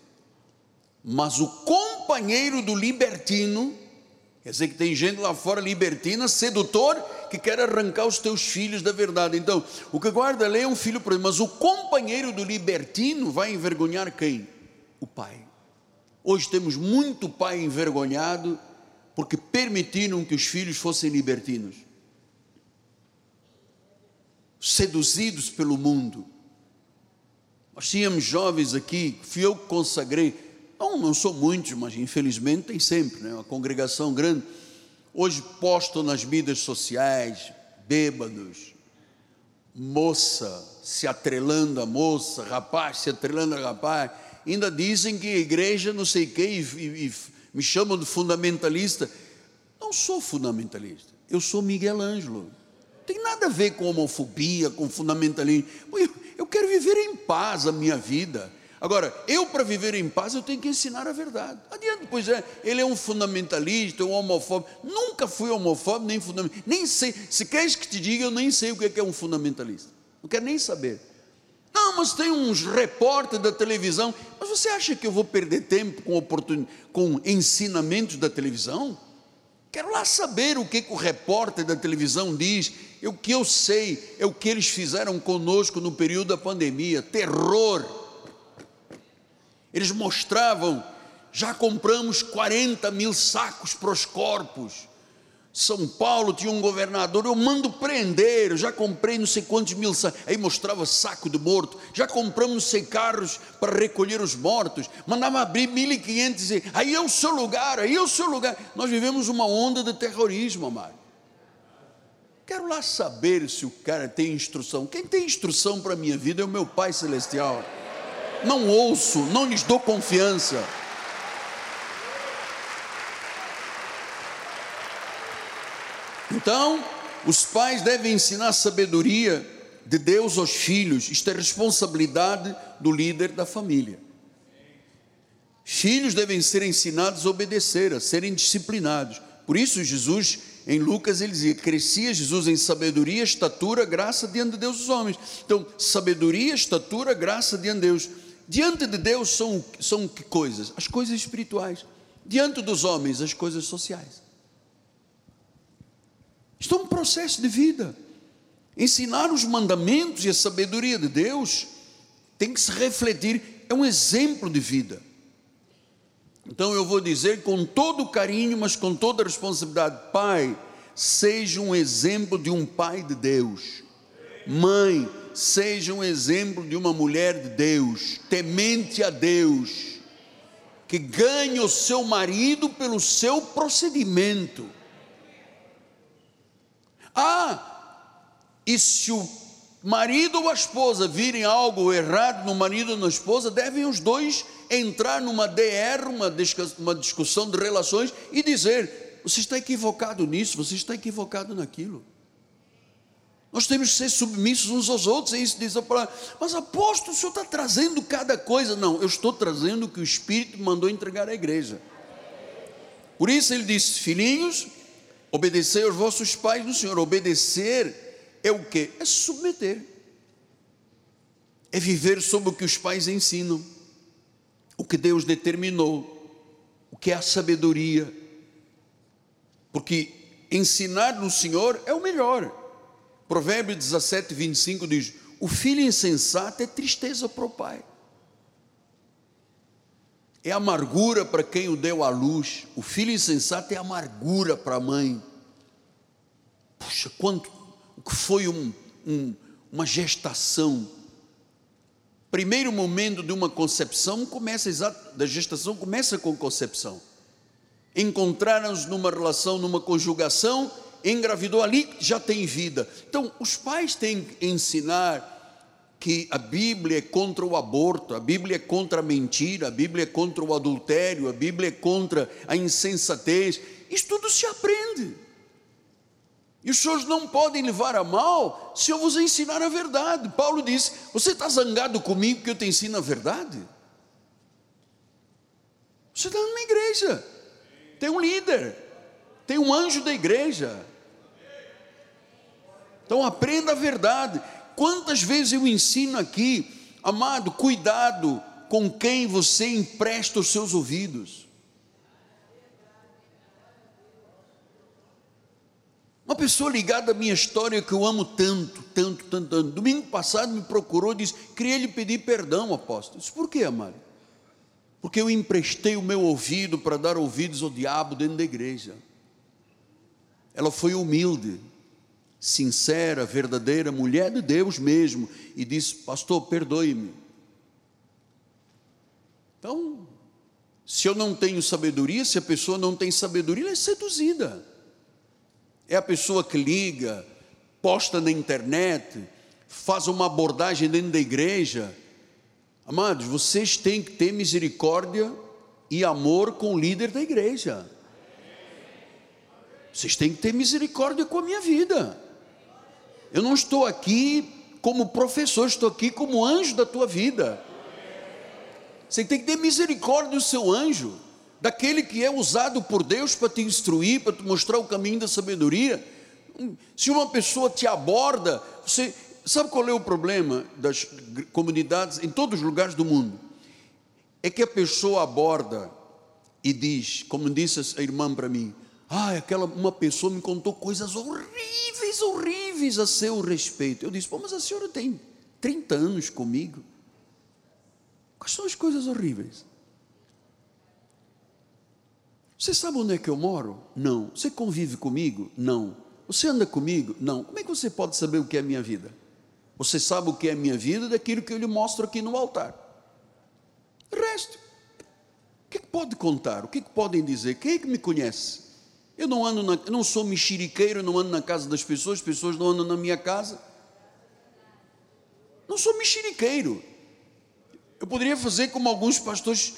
mas o companheiro do libertino, quer dizer que tem gente lá fora libertina, sedutor, que quer arrancar os teus filhos da verdade. Então, o que guarda a lei é um filho mas o companheiro do libertino vai envergonhar quem? O pai. Hoje temos muito pai envergonhado porque permitiram que os filhos fossem libertinos, seduzidos pelo mundo. Nós tínhamos jovens aqui, fui eu que consagrei, não, não são muitos, mas infelizmente tem sempre, né? uma congregação grande. Hoje postam nas mídias sociais, bêbados, moça se atrelando a moça, rapaz se atrelando a rapaz. Ainda dizem que igreja não sei o que, e, e, e me chamam de fundamentalista. Não sou fundamentalista, eu sou Miguel Ângelo. Tem nada a ver com homofobia, com fundamentalismo. Eu quero viver em paz a minha vida. Agora, eu para viver em paz, eu tenho que ensinar a verdade. Adiante, pois é, ele é um fundamentalista, um homofóbico. Nunca fui homofóbico, nem fundamentalista. Nem sei, se queres que te diga, eu nem sei o que é, é um fundamentalista. Não quero nem saber. Não, mas tem uns repórteres da televisão. Mas você acha que eu vou perder tempo com, oportun... com ensinamentos da televisão? Quero lá saber o que, que o repórter da televisão diz. O que eu sei é o que eles fizeram conosco no período da pandemia terror eles mostravam, já compramos 40 mil sacos para os corpos. São Paulo tinha um governador, eu mando prender, eu já comprei não sei quantos mil sacos. Aí mostrava saco de morto, já compramos não sei carros para recolher os mortos. Mandava abrir 1.500 aí é o seu lugar, aí é o seu lugar. Nós vivemos uma onda de terrorismo, amado. Quero lá saber se o cara tem instrução. Quem tem instrução para a minha vida é o meu Pai Celestial não ouço, não lhes dou confiança. Então, os pais devem ensinar a sabedoria de Deus aos filhos, isto é responsabilidade do líder da família. Filhos devem ser ensinados a obedecer, a serem disciplinados. Por isso, Jesus em Lucas ele dizia: crescia Jesus em sabedoria, estatura, graça diante de Deus dos homens. Então, sabedoria, estatura, graça diante de Deus. Diante de Deus são, são que coisas? As coisas espirituais. Diante dos homens, as coisas sociais. Isto é um processo de vida. Ensinar os mandamentos e a sabedoria de Deus tem que se refletir, é um exemplo de vida. Então eu vou dizer com todo carinho, mas com toda responsabilidade: Pai, seja um exemplo de um pai de Deus. Mãe, seja um exemplo de uma mulher de Deus, temente a Deus, que ganhe o seu marido pelo seu procedimento. Ah, e se o marido ou a esposa virem algo errado no marido ou na esposa, devem os dois entrar numa DR, uma discussão de relações, e dizer: você está equivocado nisso, você está equivocado naquilo. Nós temos que ser submissos uns aos outros, e isso diz a palavra. Mas apóstolo, o senhor está trazendo cada coisa. Não, eu estou trazendo o que o Espírito mandou entregar à igreja. Por isso ele disse: Filhinhos, obedecei aos vossos pais no Senhor. Obedecer é o que? É submeter. É viver sob o que os pais ensinam, o que Deus determinou, o que é a sabedoria. Porque ensinar no Senhor é o melhor. Provérbio 17, 25 diz: O filho insensato é tristeza para o pai, é amargura para quem o deu à luz. O filho insensato é amargura para a mãe. Puxa, quanto o que foi um, um, uma gestação. Primeiro momento de uma concepção começa exato, da gestação começa com concepção. Encontraram-nos numa relação, numa conjugação engravidou ali, já tem vida. Então, os pais têm que ensinar que a Bíblia é contra o aborto, a Bíblia é contra a mentira, a Bíblia é contra o adultério, a Bíblia é contra a insensatez. Isso tudo se aprende. E os senhores não podem levar a mal se eu vos ensinar a verdade. Paulo disse: Você está zangado comigo porque eu te ensino a verdade? Você está numa igreja, tem um líder, tem um anjo da igreja, então aprenda a verdade. Quantas vezes eu ensino aqui, amado, cuidado com quem você empresta os seus ouvidos. Uma pessoa ligada à minha história que eu amo tanto, tanto, tanto, tanto. Domingo passado me procurou e disse: queria lhe pedir perdão, apóstolo. Disse, por que, amado? Porque eu emprestei o meu ouvido para dar ouvidos ao diabo dentro da igreja. Ela foi humilde sincera, verdadeira, mulher de Deus mesmo, e disse: Pastor, perdoe-me. Então, se eu não tenho sabedoria, se a pessoa não tem sabedoria, ela é seduzida. É a pessoa que liga, posta na internet, faz uma abordagem dentro da igreja. Amados, vocês têm que ter misericórdia e amor com o líder da igreja. Vocês têm que ter misericórdia com a minha vida. Eu não estou aqui como professor, estou aqui como anjo da tua vida. Você tem que ter misericórdia do seu anjo, daquele que é usado por Deus para te instruir, para te mostrar o caminho da sabedoria. Se uma pessoa te aborda, você sabe qual é o problema das comunidades em todos os lugares do mundo? É que a pessoa aborda e diz, como disse a irmã para mim, ah, aquela uma pessoa me contou coisas horríveis, horríveis a seu respeito. Eu disse, pô, mas a senhora tem 30 anos comigo. Quais são as coisas horríveis? Você sabe onde é que eu moro? Não. Você convive comigo? Não. Você anda comigo? Não. Como é que você pode saber o que é a minha vida? Você sabe o que é a minha vida daquilo que eu lhe mostro aqui no altar. O resto. O que, é que pode contar? O que, é que podem dizer? Quem é que me conhece? Eu não ando na, não sou mexeriqueiro, não ando na casa das pessoas, as pessoas não andam na minha casa. Não sou mexeriqueiro. Eu poderia fazer como alguns pastores,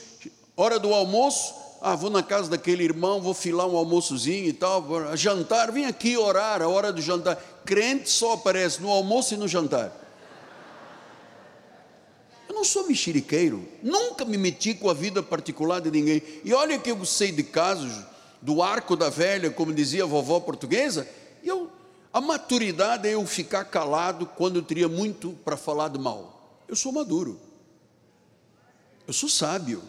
hora do almoço, ah, vou na casa daquele irmão, vou filar um almoçozinho e tal, jantar, vem aqui orar, a hora do jantar. Crente só aparece no almoço e no jantar. Eu não sou mexeriqueiro, nunca me meti com a vida particular de ninguém. E olha que eu sei de casos do arco da velha, como dizia a vovó portuguesa, eu, a maturidade é eu ficar calado quando eu teria muito para falar de mal. Eu sou maduro. Eu sou sábio.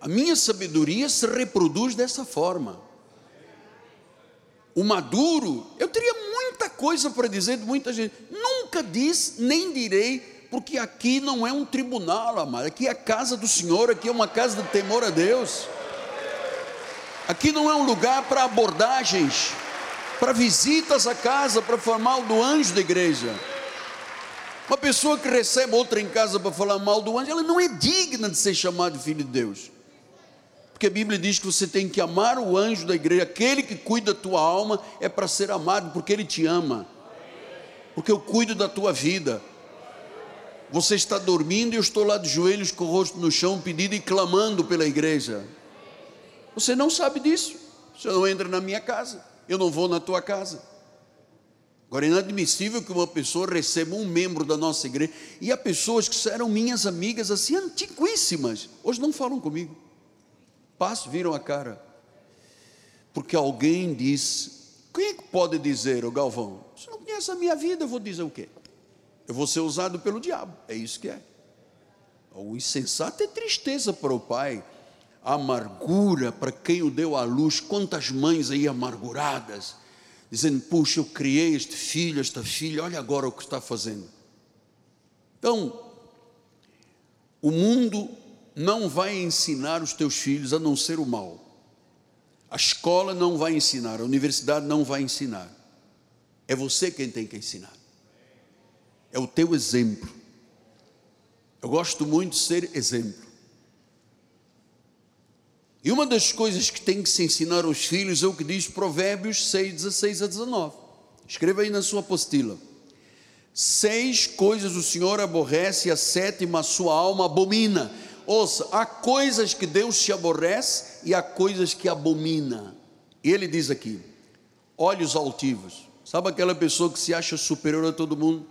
A minha sabedoria se reproduz dessa forma. O maduro, eu teria muita coisa para dizer de muita gente. Nunca disse, nem direi, porque aqui não é um tribunal, amado. Aqui é a casa do Senhor, aqui é uma casa de temor a Deus. Aqui não é um lugar para abordagens, para visitas à casa, para falar mal do anjo da igreja. Uma pessoa que recebe outra em casa para falar mal do anjo, ela não é digna de ser chamada de filho de Deus. Porque a Bíblia diz que você tem que amar o anjo da igreja, aquele que cuida da tua alma é para ser amado, porque ele te ama. Porque eu cuido da tua vida. Você está dormindo e eu estou lá de joelhos com o rosto no chão, pedindo e clamando pela igreja. Você não sabe disso. Você não entra na minha casa. Eu não vou na tua casa. Agora, é inadmissível que uma pessoa receba um membro da nossa igreja. E há pessoas que eram minhas amigas assim, antiquíssimas. Hoje não falam comigo. Passo, viram a cara. Porque alguém disse. Quem é que pode dizer, o Galvão? Você não conhece a minha vida, eu vou dizer o quê? Eu vou ser usado pelo diabo. É isso que é. O insensato é tristeza para o pai amargura para quem o deu à luz, quantas mães aí amarguradas, dizendo: Puxa, eu criei este filho, esta filha, olha agora o que está fazendo. Então, o mundo não vai ensinar os teus filhos a não ser o mal. A escola não vai ensinar, a universidade não vai ensinar. É você quem tem que ensinar. É o teu exemplo. Eu gosto muito de ser exemplo. E uma das coisas que tem que se ensinar aos filhos é o que diz Provérbios 6, 16 a 19. Escreva aí na sua apostila. Seis coisas o Senhor aborrece, e a sétima a sua alma abomina. Ouça, há coisas que Deus te aborrece e há coisas que abomina. E ele diz aqui: olhos altivos. Sabe aquela pessoa que se acha superior a todo mundo?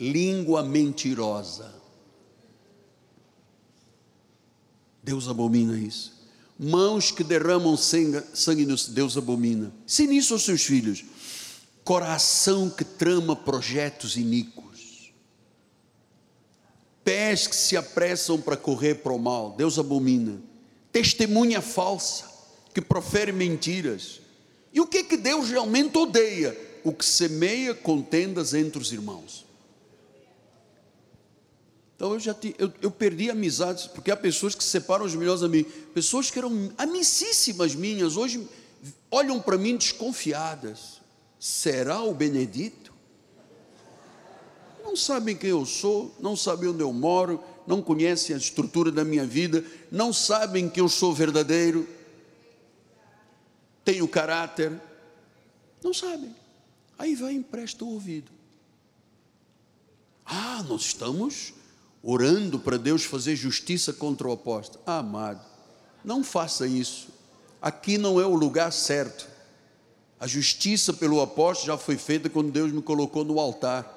Língua mentirosa Deus abomina isso. Mãos que derramam sangue, Deus abomina. Se nisso aos seus filhos. Coração que trama projetos iníquos. Pés que se apressam para correr para o mal. Deus abomina. Testemunha falsa que profere mentiras. E o que que Deus realmente odeia? O que semeia contendas entre os irmãos. Então eu já te, eu, eu, perdi amizades, porque há pessoas que se separam os melhores amigos, pessoas que eram amicíssimas minhas, hoje olham para mim desconfiadas. Será o Benedito? Não sabem quem eu sou, não sabem onde eu moro, não conhecem a estrutura da minha vida, não sabem que eu sou verdadeiro, tenho caráter, não sabem. Aí vai e empresta o ouvido. Ah, nós estamos orando para Deus fazer justiça contra o apóstolo. Ah, amado, não faça isso. Aqui não é o lugar certo. A justiça pelo apóstolo já foi feita quando Deus me colocou no altar.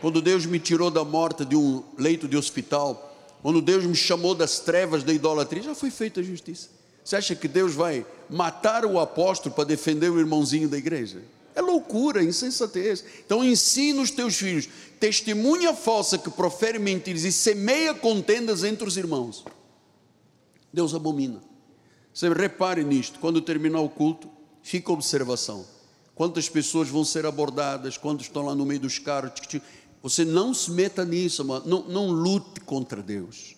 Quando Deus me tirou da morte de um leito de hospital, quando Deus me chamou das trevas da idolatria, já foi feita a justiça. Você acha que Deus vai matar o apóstolo para defender o irmãozinho da igreja? É loucura, insensatez. Então ensina os teus filhos, testemunha falsa que profere mentiras e semeia contendas entre os irmãos. Deus abomina. Você repare nisto, quando terminar o culto, fica observação. Quantas pessoas vão ser abordadas, quantos estão lá no meio dos carros. Você não se meta nisso, não, não lute contra Deus.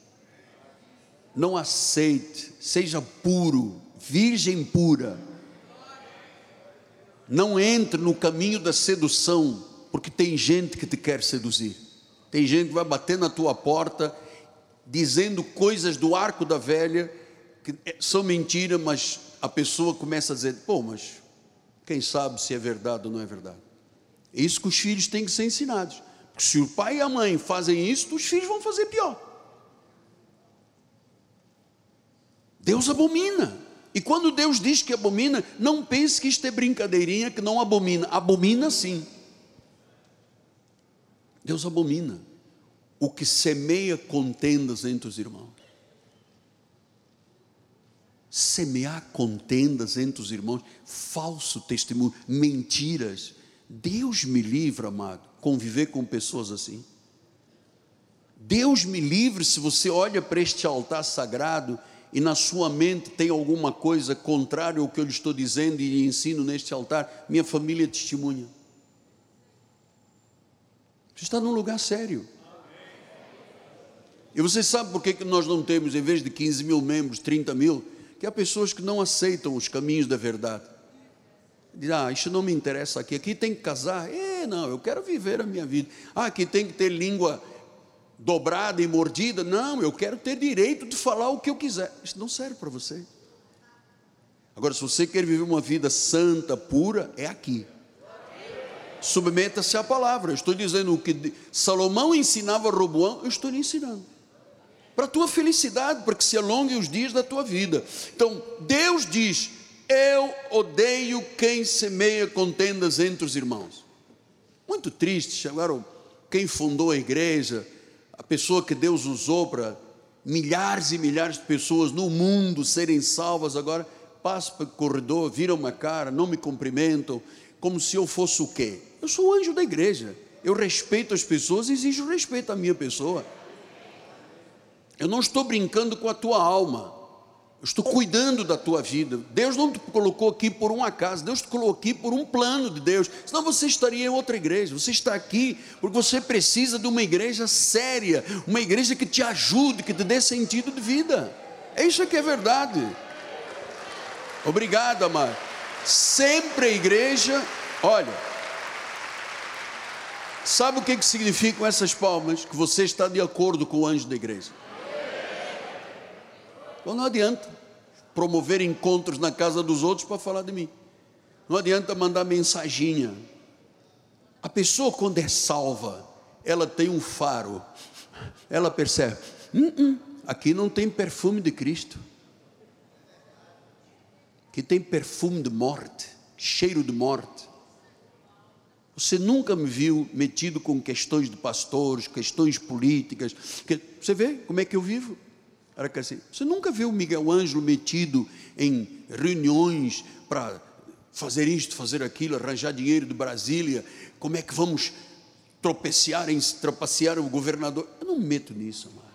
Não aceite, seja puro, virgem pura não entre no caminho da sedução, porque tem gente que te quer seduzir. Tem gente que vai bater na tua porta dizendo coisas do arco da velha que são mentira, mas a pessoa começa a dizer: pô, mas quem sabe se é verdade ou não é verdade? É isso que os filhos têm que ser ensinados. Porque se o pai e a mãe fazem isso, os filhos vão fazer pior. Deus abomina. E quando Deus diz que abomina, não pense que isto é brincadeirinha, que não abomina. Abomina sim. Deus abomina o que semeia contendas entre os irmãos. Semear contendas entre os irmãos, falso testemunho, mentiras. Deus me livre, amado, conviver com pessoas assim. Deus me livre se você olha para este altar sagrado e na sua mente tem alguma coisa contrária ao que eu lhe estou dizendo e ensino neste altar, minha família testemunha. Você está num lugar sério. E você sabe por que, nós não temos, em vez de 15 mil membros, 30 mil? Que há pessoas que não aceitam os caminhos da verdade. Diz, ah, isso não me interessa aqui, aqui tem que casar. É, não, eu quero viver a minha vida. Ah, aqui tem que ter língua dobrada e mordida. Não, eu quero ter direito de falar o que eu quiser. Isso não serve para você. Agora, se você quer viver uma vida santa, pura, é aqui. Submeta-se à palavra. Eu estou dizendo o que Salomão ensinava a Roboão, eu estou lhe ensinando. Para a tua felicidade, para que se alonguem os dias da tua vida. Então, Deus diz: Eu odeio quem semeia contendas entre os irmãos. Muito triste. Agora, quem fundou a igreja, a pessoa que Deus usou para milhares e milhares de pessoas no mundo serem salvas, agora passam pelo corredor, viram uma cara, não me cumprimentam, como se eu fosse o quê? Eu sou o anjo da igreja. Eu respeito as pessoas e exijo respeito à minha pessoa. Eu não estou brincando com a tua alma. Eu estou cuidando da tua vida. Deus não te colocou aqui por um acaso, Deus te colocou aqui por um plano de Deus. Senão você estaria em outra igreja. Você está aqui porque você precisa de uma igreja séria, uma igreja que te ajude, que te dê sentido de vida. É isso que é verdade. Obrigado, amado. Sempre a igreja, olha, sabe o que, que significam essas palmas? Que você está de acordo com o anjo da igreja. Então não adianta promover encontros na casa dos outros para falar de mim. Não adianta mandar mensaginha. A pessoa, quando é salva, ela tem um faro. Ela percebe: hum, hum, aqui não tem perfume de Cristo. Aqui tem perfume de morte, cheiro de morte. Você nunca me viu metido com questões de pastores, questões políticas. Você vê como é que eu vivo? Era assim, você nunca viu Miguel Ângelo metido em reuniões para fazer isto, fazer aquilo, arranjar dinheiro de Brasília, como é que vamos tropeciar, em, trapacear o governador? Eu não me meto nisso, mano.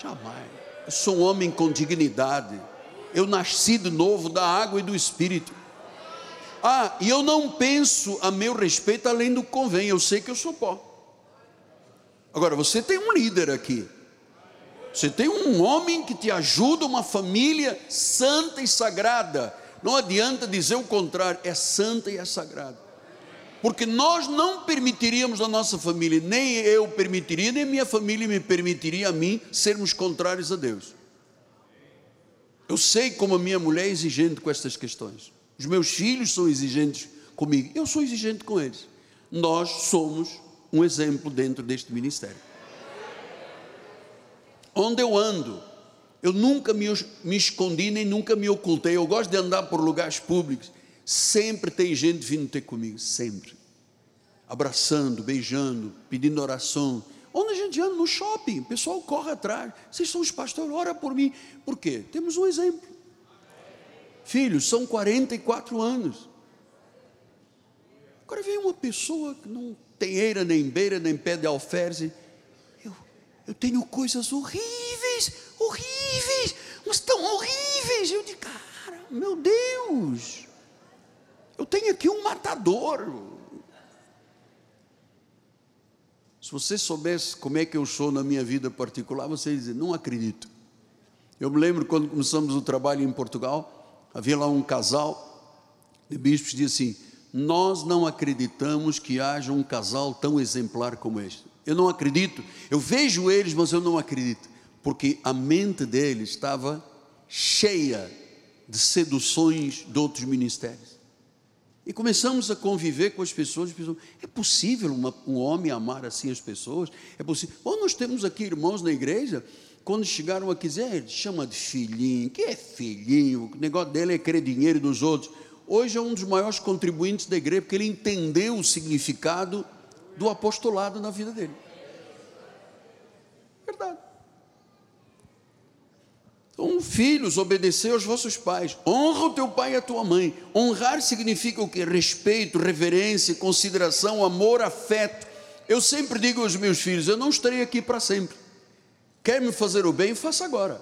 Jamais. Eu sou um homem com dignidade. Eu nasci de novo da água e do Espírito. Ah, e eu não penso a meu respeito além do que convém. Eu sei que eu sou pó. Agora, você tem um líder aqui. Você tem um homem que te ajuda, uma família santa e sagrada. Não adianta dizer o contrário, é santa e é sagrada. Porque nós não permitiríamos a nossa família, nem eu permitiria, nem minha família me permitiria a mim sermos contrários a Deus. Eu sei como a minha mulher é exigente com estas questões. Os meus filhos são exigentes comigo. Eu sou exigente com eles. Nós somos um exemplo dentro deste ministério. Onde eu ando, eu nunca me, me escondi nem nunca me ocultei. Eu gosto de andar por lugares públicos. Sempre tem gente vindo ter comigo, sempre. Abraçando, beijando, pedindo oração. Onde a gente anda no shopping, o pessoal corre atrás. Vocês são os pastores, ora por mim. Por quê? Temos um exemplo. Filhos, são 44 anos. Agora vem uma pessoa que não tem eira, nem beira, nem pé de alferze. Eu, eu tenho coisas horríveis, horríveis, mas tão horríveis. Eu digo, cara, meu Deus, eu tenho aqui um matador. Se você soubesse como é que eu sou na minha vida particular, você dizer, não acredito. Eu me lembro quando começamos o trabalho em Portugal, havia lá um casal de bispos dizia assim: Nós não acreditamos que haja um casal tão exemplar como este. Eu não acredito, eu vejo eles, mas eu não acredito, porque a mente deles estava cheia de seduções de outros ministérios. E começamos a conviver com as pessoas. é possível uma, um homem amar assim as pessoas? É possível. Bom, nós temos aqui irmãos na igreja, quando chegaram aqui, dizer, chama de filhinho, que é filhinho, o negócio dele é querer dinheiro dos outros. Hoje é um dos maiores contribuintes da igreja, porque ele entendeu o significado do apostolado na vida dele. Verdade. Então, filhos, obedecei aos vossos pais. Honra o teu pai e a tua mãe. Honrar significa o que? Respeito, reverência, consideração, amor, afeto. Eu sempre digo aos meus filhos: eu não estarei aqui para sempre. Quer me fazer o bem? Faça agora.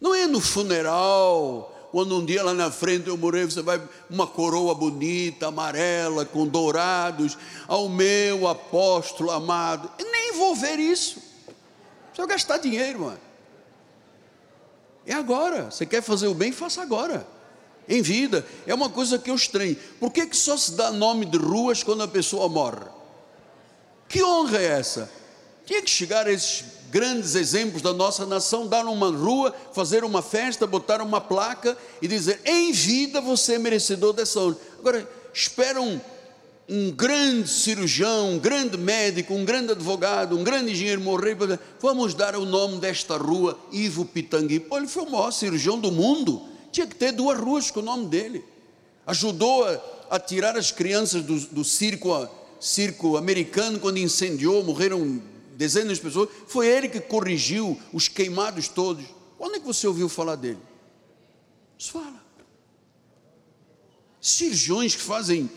Não é no funeral, quando um dia lá na frente eu morrer, você vai uma coroa bonita, amarela, com dourados, ao meu apóstolo amado. Nem vou ver isso. Vai gastar dinheiro, mano. É agora. Você quer fazer o bem, faça agora. Em vida. É uma coisa que eu estranho. Por que, que só se dá nome de ruas quando a pessoa morre? Que honra é essa? Tinha que chegar a esses grandes exemplos da nossa nação, dar uma rua, fazer uma festa, botar uma placa e dizer: em vida você é merecedor dessa honra. Agora, esperam um grande cirurgião, um grande médico, um grande advogado, um grande engenheiro morrer, vamos dar o nome desta rua Ivo Pitangui. Ele foi o maior cirurgião do mundo, tinha que ter duas ruas com o nome dele. Ajudou a, a tirar as crianças do, do circo, circo americano quando incendiou, morreram dezenas de pessoas. Foi ele que corrigiu os queimados todos. Quando é que você ouviu falar dele? Fala. Cirurgiões que fazem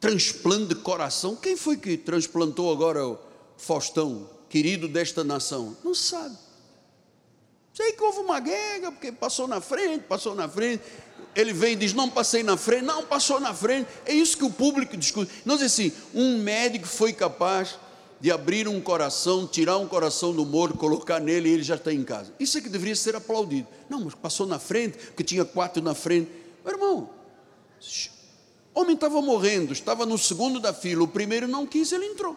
transplante de coração. Quem foi que transplantou agora o Faustão, querido desta nação? Não sabe. Sei que houve uma guerra, porque passou na frente, passou na frente. Ele vem e diz: Não passei na frente, não passou na frente. É isso que o público discute. Não diz assim: um médico foi capaz de abrir um coração, tirar um coração do morto, colocar nele e ele já está em casa. Isso é que deveria ser aplaudido. Não, mas passou na frente, porque tinha quatro na frente. Meu irmão, o homem estava morrendo, estava no segundo da fila, o primeiro não quis, ele entrou.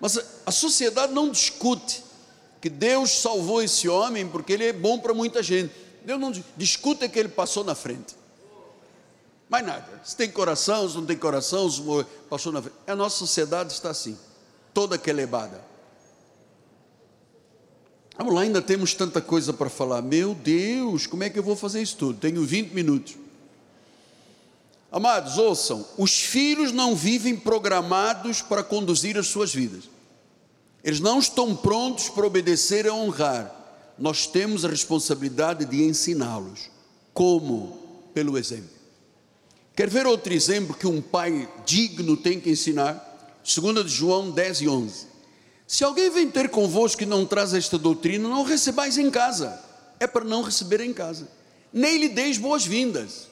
Mas a sociedade não discute que Deus salvou esse homem porque ele é bom para muita gente. Deus não discute que ele passou na frente. Mais nada. Se tem coração, se não tem coração, se passou na frente. A nossa sociedade está assim, toda quelebada. Vamos lá, ainda temos tanta coisa para falar. Meu Deus, como é que eu vou fazer isso tudo? Tenho 20 minutos. Amados, ouçam: os filhos não vivem programados para conduzir as suas vidas, eles não estão prontos para obedecer e honrar. Nós temos a responsabilidade de ensiná-los. Como? Pelo exemplo. Quer ver outro exemplo que um pai digno tem que ensinar? 2 de João 10 e 11. Se alguém vem ter convosco e não traz esta doutrina, não recebais em casa. É para não receber em casa. Nem lhe deis boas-vindas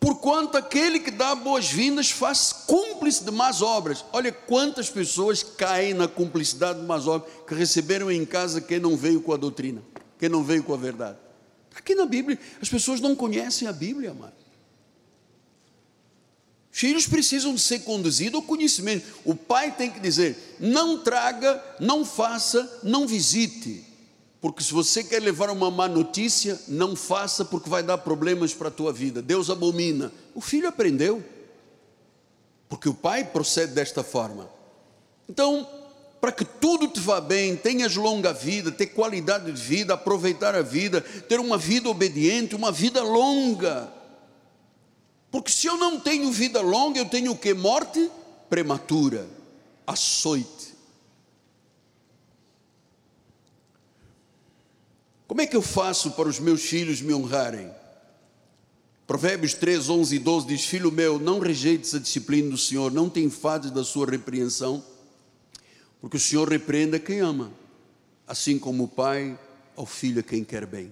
porquanto aquele que dá boas-vindas faz cúmplice de más obras. Olha quantas pessoas caem na cumplicidade de más obras que receberam em casa quem não veio com a doutrina, quem não veio com a verdade. Aqui na Bíblia, as pessoas não conhecem a Bíblia, amado. Filhos precisam ser conduzidos ao conhecimento. O pai tem que dizer: não traga, não faça, não visite. Porque se você quer levar uma má notícia, não faça porque vai dar problemas para a tua vida. Deus abomina. O filho aprendeu. Porque o pai procede desta forma. Então, para que tudo te vá bem, tenhas longa vida, ter qualidade de vida, aproveitar a vida, ter uma vida obediente, uma vida longa. Porque se eu não tenho vida longa, eu tenho o que? Morte prematura, açoite. Como é que eu faço para os meus filhos me honrarem? Provérbios 3, 11 e 12 diz: Filho meu, não rejeites a disciplina do Senhor, não te enfades da sua repreensão, porque o Senhor repreende quem ama, assim como o pai ao filho a quem quer bem.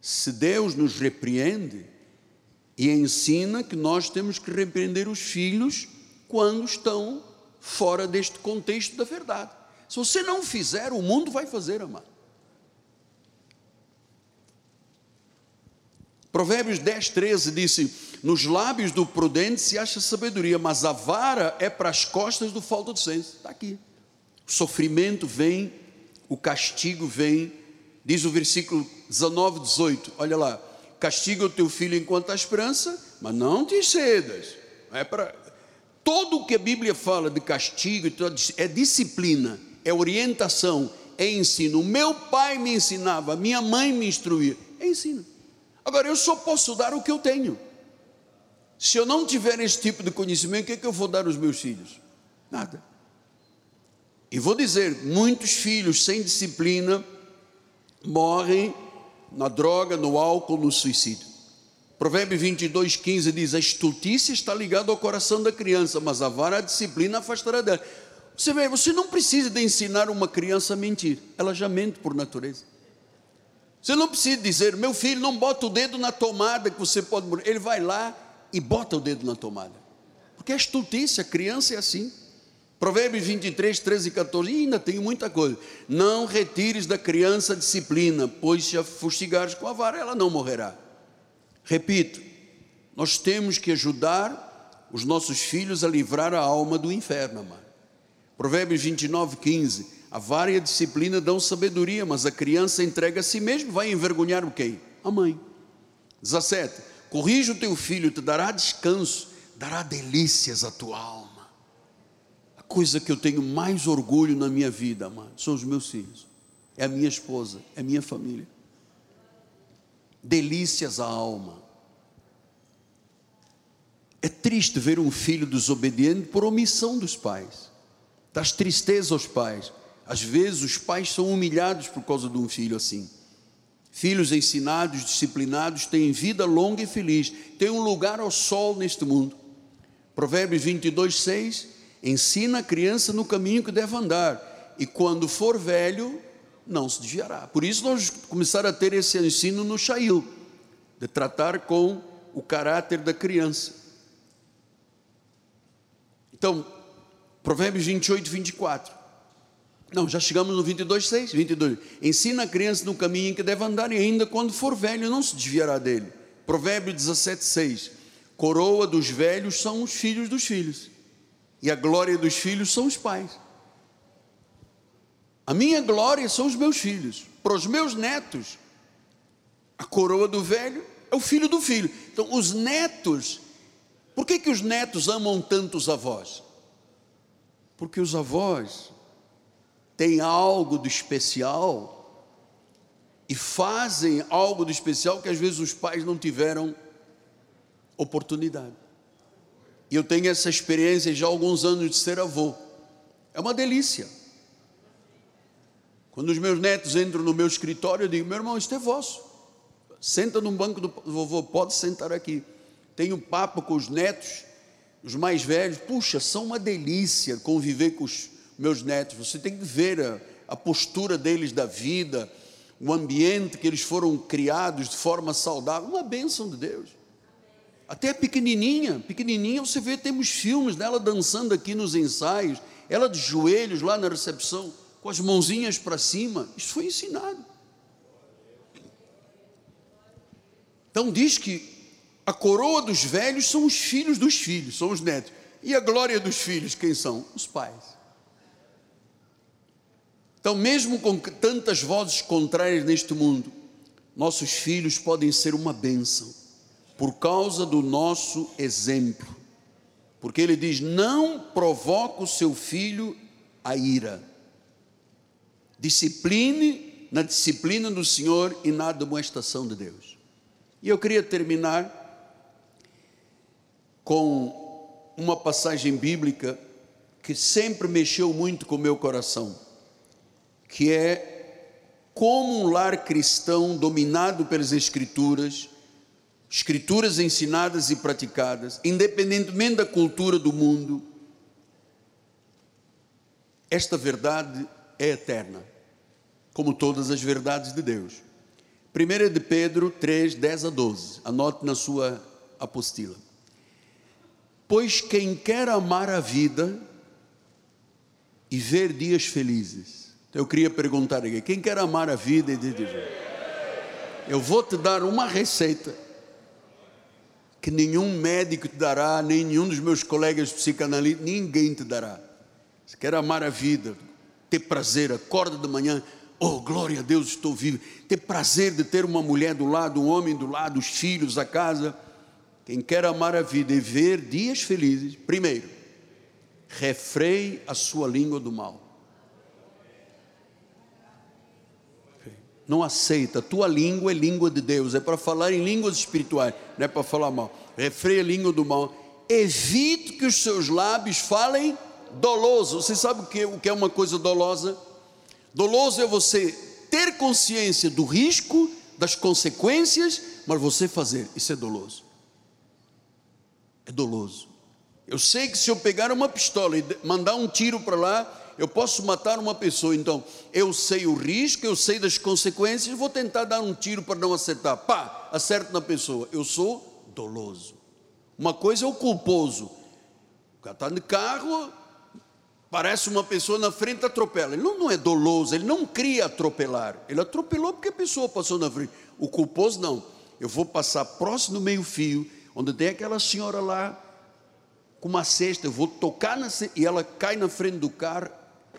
Se Deus nos repreende e ensina que nós temos que repreender os filhos quando estão fora deste contexto da verdade. Se você não fizer, o mundo vai fazer, amado. Provérbios 10, 13 disse: Nos lábios do prudente se acha sabedoria, mas a vara é para as costas do falta de senso. Está aqui. O sofrimento vem, o castigo vem, diz o versículo 19, 18. Olha lá: castiga o teu filho enquanto há esperança, mas não te cedas. É para todo o que a Bíblia fala de castigo é disciplina, é orientação, é ensino. O meu pai me ensinava, a minha mãe me instruía, é ensino. Agora, eu só posso dar o que eu tenho. Se eu não tiver esse tipo de conhecimento, o que, é que eu vou dar aos meus filhos? Nada. E vou dizer: muitos filhos sem disciplina morrem na droga, no álcool, no suicídio. Provérbio 22, 15 diz: A estultícia está ligada ao coração da criança, mas a vara a disciplina afastará dela. Você vê, você não precisa de ensinar uma criança a mentir, ela já mente por natureza. Você não precisa dizer, meu filho, não bota o dedo na tomada que você pode morrer. Ele vai lá e bota o dedo na tomada. Porque é estultícia, criança é assim. Provérbios 23, 13 e 14, e ainda tem muita coisa. Não retires da criança a disciplina, pois se a fustigares com a vara, ela não morrerá. Repito, nós temos que ajudar os nossos filhos a livrar a alma do inferno, amado. Provérbios 29, 15. A vara e a disciplina dão sabedoria, mas a criança entrega a si mesmo, vai envergonhar o quem? A mãe. 17. Corrija o teu filho, te dará descanso, dará delícias à tua alma. Coisa que eu tenho mais orgulho na minha vida, amado, são os meus filhos. É a minha esposa, é a minha família. Delícias à alma. É triste ver um filho desobediente por omissão dos pais. Traz tristeza aos pais. Às vezes os pais são humilhados por causa de um filho assim. Filhos ensinados, disciplinados, têm vida longa e feliz, têm um lugar ao sol neste mundo. Provérbios 22, 6: Ensina a criança no caminho que deve andar, e quando for velho, não se desviará. Por isso, nós começar a ter esse ensino no Shail, de tratar com o caráter da criança. Então, Provérbios 28, 24. Não, já chegamos no 22, 6, 22. Ensina a criança no caminho em que deve andar e ainda quando for velho não se desviará dele. Provérbio 17, 6. Coroa dos velhos são os filhos dos filhos, e a glória dos filhos são os pais. A minha glória são os meus filhos, para os meus netos. A coroa do velho é o filho do filho. Então, os netos, por que, que os netos amam tanto os avós? Porque os avós têm algo de especial e fazem algo de especial que às vezes os pais não tiveram oportunidade. E eu tenho essa experiência já há alguns anos de ser avô. É uma delícia. Quando os meus netos entram no meu escritório, eu digo: meu irmão, isto é vosso. Senta no banco do vovô, pode sentar aqui. Tenho papo com os netos, os mais velhos. Puxa, são uma delícia conviver com os, meus netos, você tem que ver a, a postura deles da vida, o ambiente que eles foram criados de forma saudável, uma bênção de Deus. Até pequenininha, pequenininha, você vê, temos filmes dela dançando aqui nos ensaios, ela de joelhos lá na recepção, com as mãozinhas para cima, isso foi ensinado. Então diz que a coroa dos velhos são os filhos dos filhos, são os netos. E a glória dos filhos, quem são? Os pais. Então, mesmo com tantas vozes contrárias neste mundo, nossos filhos podem ser uma bênção por causa do nosso exemplo. Porque ele diz: Não provoca o seu filho a ira. Discipline na disciplina do Senhor e na demonstração de Deus. E eu queria terminar com uma passagem bíblica que sempre mexeu muito com o meu coração, que é como um lar cristão dominado pelas Escrituras, Escrituras ensinadas e praticadas, independentemente da cultura do mundo, esta verdade é eterna, como todas as verdades de Deus. 1 de Pedro 3, 10 a 12, anote na sua apostila. Pois quem quer amar a vida e ver dias felizes. Então eu queria perguntar aqui: quem quer amar a vida e dizer, eu vou te dar uma receita que nenhum médico te dará, nem nenhum dos meus colegas psicanalistas, ninguém te dará. Se quer amar a vida, ter prazer, acorda de manhã, oh glória a Deus, estou vivo. Ter prazer de ter uma mulher do lado, um homem do lado, os filhos, a casa. Quem quer amar a vida e ver dias felizes, primeiro, refreie a sua língua do mal. Não aceita, tua língua é língua de Deus, é para falar em línguas espirituais, não é para falar mal. Refreie a língua do mal. Evite que os seus lábios falem doloso. Você sabe o que, o que é uma coisa dolosa? Doloso é você ter consciência do risco, das consequências, mas você fazer. Isso é doloso. É doloso. Eu sei que se eu pegar uma pistola e mandar um tiro para lá, eu posso matar uma pessoa. Então, eu sei o risco, eu sei das consequências, vou tentar dar um tiro para não acertar. Pá, acerto na pessoa. Eu sou doloso. Uma coisa é o culposo. O cara está de carro, parece uma pessoa na frente, atropela. Ele não, é doloso, ele não cria atropelar. Ele atropelou porque a pessoa passou na frente. O culposo não. Eu vou passar próximo do meio-fio, onde tem aquela senhora lá com uma cesta, eu vou tocar na cesta, e ela cai na frente do carro.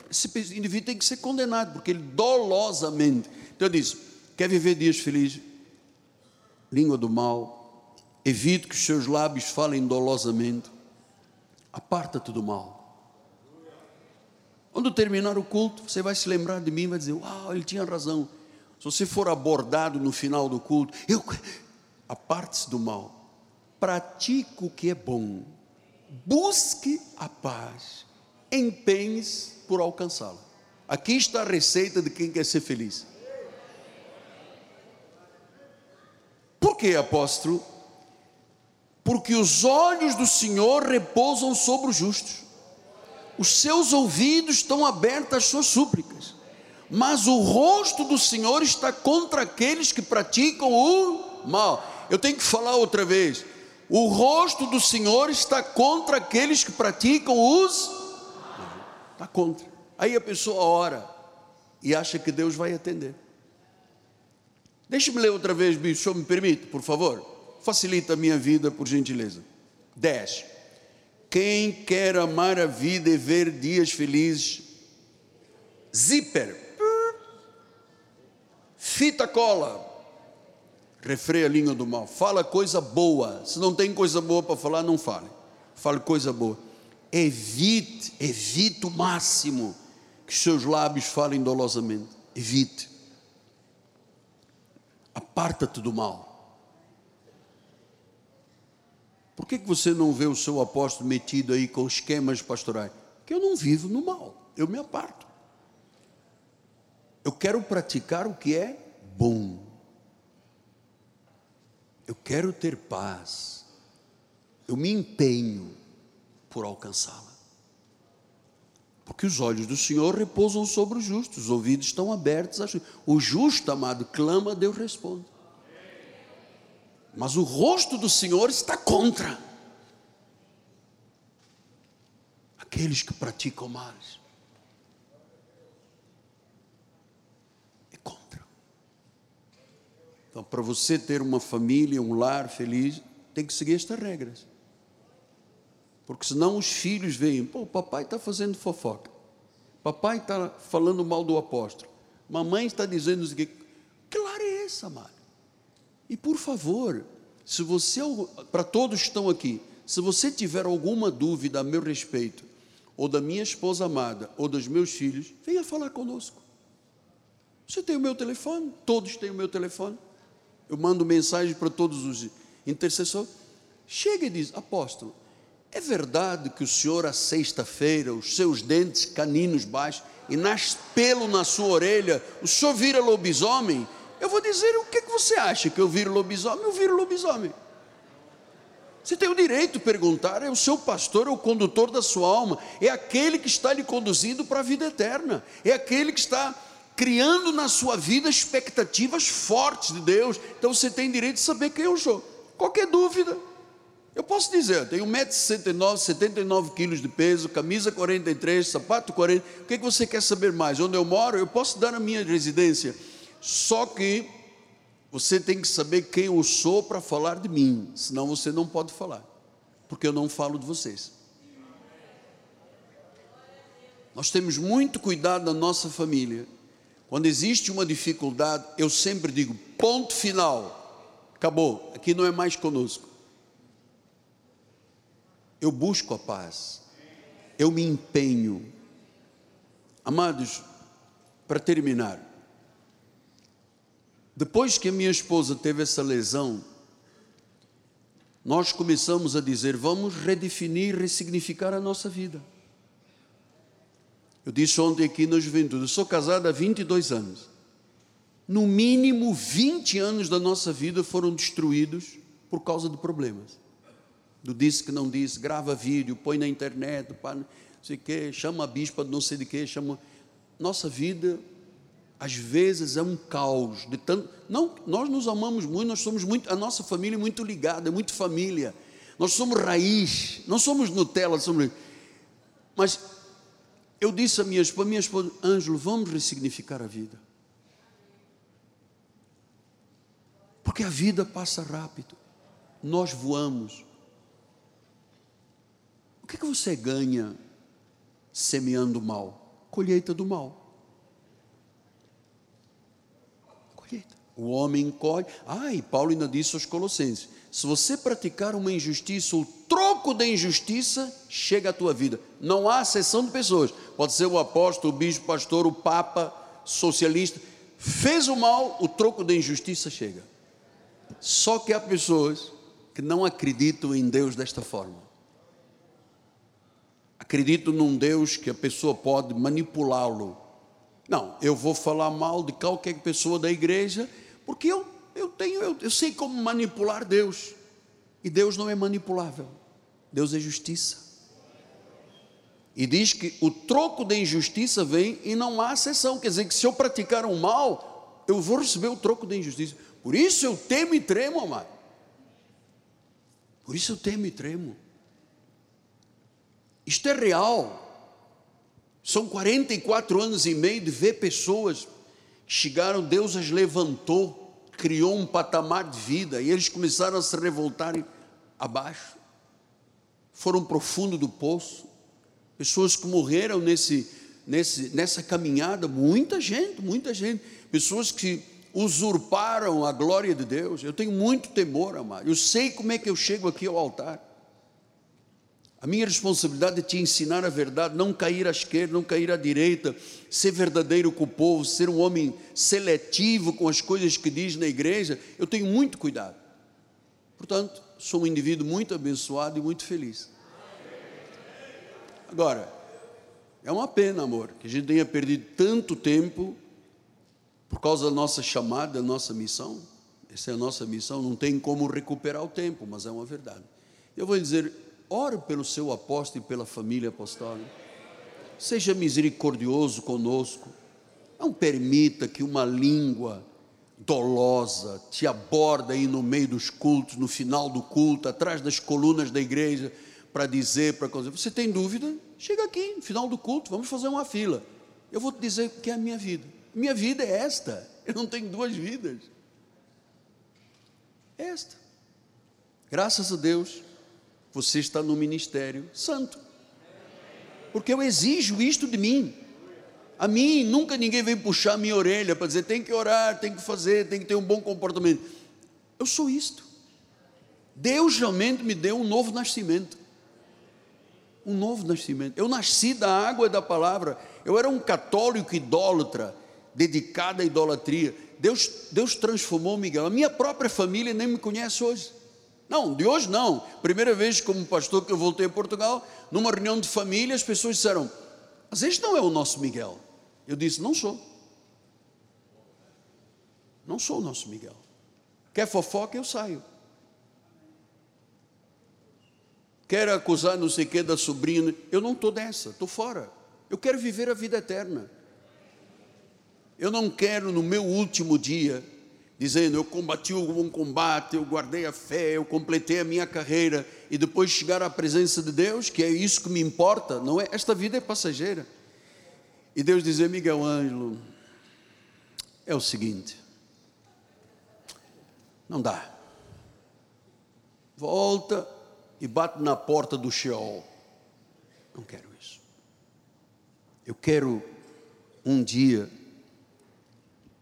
Esse indivíduo tem que ser condenado, porque ele dolosamente. Então eu disse: quer viver dias felizes? Língua do mal, evite que os seus lábios falem dolosamente, aparta-te do mal. Quando terminar o culto, você vai se lembrar de mim e vai dizer: Uau, ele tinha razão. Se você for abordado no final do culto, eu aparte-se do mal, pratique o que é bom busque a paz, empenhe-se por alcançá-la. Aqui está a receita de quem quer ser feliz. Por que, apóstolo? Porque os olhos do Senhor repousam sobre os justos, os seus ouvidos estão abertos às suas súplicas, mas o rosto do Senhor está contra aqueles que praticam o mal. Eu tenho que falar outra vez o rosto do Senhor está contra aqueles que praticam os. Está contra. Aí a pessoa ora e acha que Deus vai atender. Deixe-me ler outra vez, bicho, me permite, por favor. Facilita a minha vida, por gentileza. 10. Quem quer amar a vida e ver dias felizes, zíper, fita cola, refreia a língua do mal, fala coisa boa. Se não tem coisa boa para falar, não fale. Fale coisa boa. Evite, evite o máximo que seus lábios falem dolosamente. Evite. Aparta-te do mal. Por que, que você não vê o seu apóstolo metido aí com esquemas pastorais? Que eu não vivo no mal, eu me aparto. Eu quero praticar o que é bom. Eu quero ter paz. Eu me empenho por alcançá-la. Porque os olhos do Senhor repousam sobre os justos, os ouvidos estão abertos. O justo, amado, clama, Deus responde. Mas o rosto do Senhor está contra aqueles que praticam males. Então, para você ter uma família, um lar feliz, tem que seguir estas regras. Porque senão os filhos veem, pô, o papai está fazendo fofoca. Papai está falando mal do apóstolo. Mamãe está dizendo. Que lar é essa, amado? E por favor, se você, para todos que estão aqui, se você tiver alguma dúvida a meu respeito, ou da minha esposa amada, ou dos meus filhos, venha falar conosco. Você tem o meu telefone, todos têm o meu telefone. Eu mando mensagem para todos os intercessores. Chega e diz: Apóstolo, é verdade que o senhor, à sexta-feira, os seus dentes caninos baixos e nasce pelo na sua orelha, o senhor vira lobisomem? Eu vou dizer: o que, que você acha que eu viro lobisomem? Eu viro lobisomem. Você tem o direito de perguntar, é o seu pastor, é o condutor da sua alma, é aquele que está lhe conduzindo para a vida eterna, é aquele que está criando na sua vida expectativas fortes de Deus. Então você tem direito de saber quem eu sou. Qualquer dúvida, eu posso dizer, eu tenho 1,69m, 79 quilos de peso, camisa 43, sapato 40. O que, é que você quer saber mais? Onde eu moro? Eu posso dar a minha residência. Só que você tem que saber quem eu sou para falar de mim, senão você não pode falar, porque eu não falo de vocês. Nós temos muito cuidado na nossa família. Quando existe uma dificuldade, eu sempre digo: ponto final, acabou, aqui não é mais conosco eu busco a paz, eu me empenho. Amados, para terminar, depois que a minha esposa teve essa lesão, nós começamos a dizer: vamos redefinir, ressignificar a nossa vida. Eu disse ontem aqui na juventude: eu sou casado há 22 anos. No mínimo 20 anos da nossa vida foram destruídos por causa de problemas do disse que não disse, grava vídeo, põe na internet, não sei o quê, chama a bispa não sei de quê, chama. Nossa vida, às vezes, é um caos de tanto. Não, nós nos amamos muito, nós somos muito, a nossa família é muito ligada, é muito família. Nós somos raiz, não somos Nutella, somos. Mas eu disse a minha esposa, minha esposa, Ângelo, vamos ressignificar a vida. Porque a vida passa rápido. Nós voamos. O que, que você ganha semeando mal? Colheita do mal. Colheita. O homem colhe. Ah, e Paulo ainda disse aos Colossenses: se você praticar uma injustiça, o troco da injustiça chega à tua vida. Não há exceção de pessoas. Pode ser o apóstolo, o bispo, o pastor, o papa, socialista. Fez o mal, o troco da injustiça chega. Só que há pessoas que não acreditam em Deus desta forma acredito num Deus que a pessoa pode manipulá-lo. Não, eu vou falar mal de qualquer pessoa da igreja, porque eu, eu tenho, eu, eu sei como manipular Deus. E Deus não é manipulável. Deus é justiça. E diz que o troco da injustiça vem e não há exceção. Quer dizer que se eu praticar um mal, eu vou receber o troco da injustiça. Por isso eu temo e tremo, amado. Por isso eu temo e tremo. Isto é real. São 44 anos e meio de ver pessoas que chegaram, Deus as levantou, criou um patamar de vida e eles começaram a se revoltarem abaixo. Foram profundo do poço. Pessoas que morreram nesse, nesse, nessa caminhada, muita gente, muita gente. Pessoas que usurparam a glória de Deus. Eu tenho muito temor, amado. Eu sei como é que eu chego aqui ao altar. A minha responsabilidade é te ensinar a verdade, não cair à esquerda, não cair à direita, ser verdadeiro com o povo, ser um homem seletivo com as coisas que diz na igreja. Eu tenho muito cuidado. Portanto, sou um indivíduo muito abençoado e muito feliz. Agora, é uma pena, amor, que a gente tenha perdido tanto tempo por causa da nossa chamada, da nossa missão. Essa é a nossa missão, não tem como recuperar o tempo, mas é uma verdade. Eu vou dizer, Ore pelo seu apóstolo e pela família apostólica. Seja misericordioso conosco. Não permita que uma língua dolosa te aborda aí no meio dos cultos, no final do culto, atrás das colunas da igreja, para dizer para coisa. Você tem dúvida? Chega aqui, no final do culto, vamos fazer uma fila. Eu vou te dizer o que é a minha vida. Minha vida é esta. Eu não tenho duas vidas. Esta. Graças a Deus, você está no ministério santo. Porque eu exijo isto de mim. A mim, nunca ninguém veio puxar a minha orelha para dizer tem que orar, tem que fazer, tem que ter um bom comportamento. Eu sou isto. Deus realmente me deu um novo nascimento. Um novo nascimento. Eu nasci da água e da palavra. Eu era um católico idólatra, dedicado à idolatria. Deus, Deus transformou Miguel. A minha própria família nem me conhece hoje. Não, de hoje não. Primeira vez como pastor que eu voltei a Portugal, numa reunião de família, as pessoas disseram: Mas este não é o nosso Miguel. Eu disse: Não sou. Não sou o nosso Miguel. Quer fofoca, eu saio. Quer acusar não sei o que da sobrinha, eu não estou dessa, estou fora. Eu quero viver a vida eterna. Eu não quero no meu último dia, dizendo eu combati o bom combate, eu guardei a fé, eu completei a minha carreira, e depois chegar à presença de Deus, que é isso que me importa, não é? Esta vida é passageira. E Deus dizer, Miguel Ângelo, é o seguinte, não dá. Volta e bate na porta do Sheol. Não quero isso. Eu quero um dia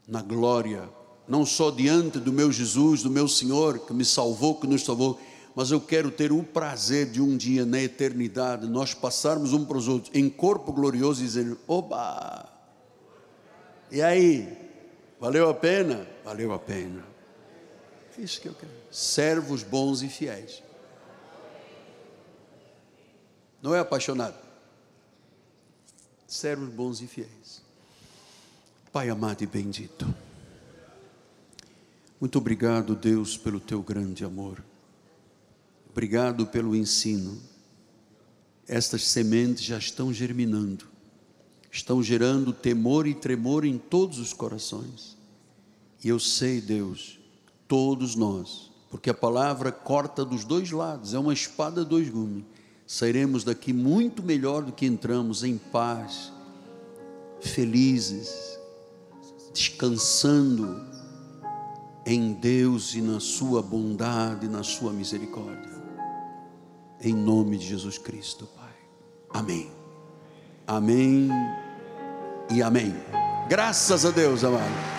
na glória, não só diante do meu Jesus, do meu Senhor, que me salvou, que nos salvou, mas eu quero ter o prazer de um dia na eternidade nós passarmos um para os outros em corpo glorioso e dizer: Oba! E aí? Valeu a pena? Valeu a pena. É isso que eu quero. Servos bons e fiéis. Não é apaixonado. Servos bons e fiéis. Pai amado e bendito. Muito obrigado, Deus, pelo teu grande amor. Obrigado pelo ensino. Estas sementes já estão germinando, estão gerando temor e tremor em todos os corações. E eu sei, Deus, todos nós, porque a palavra corta dos dois lados, é uma espada dois gumes. Sairemos daqui muito melhor do que entramos, em paz, felizes, descansando em Deus e na Sua bondade e na Sua misericórdia em nome de Jesus Cristo, Pai. Amém. Amém e amém. Graças a Deus, amado.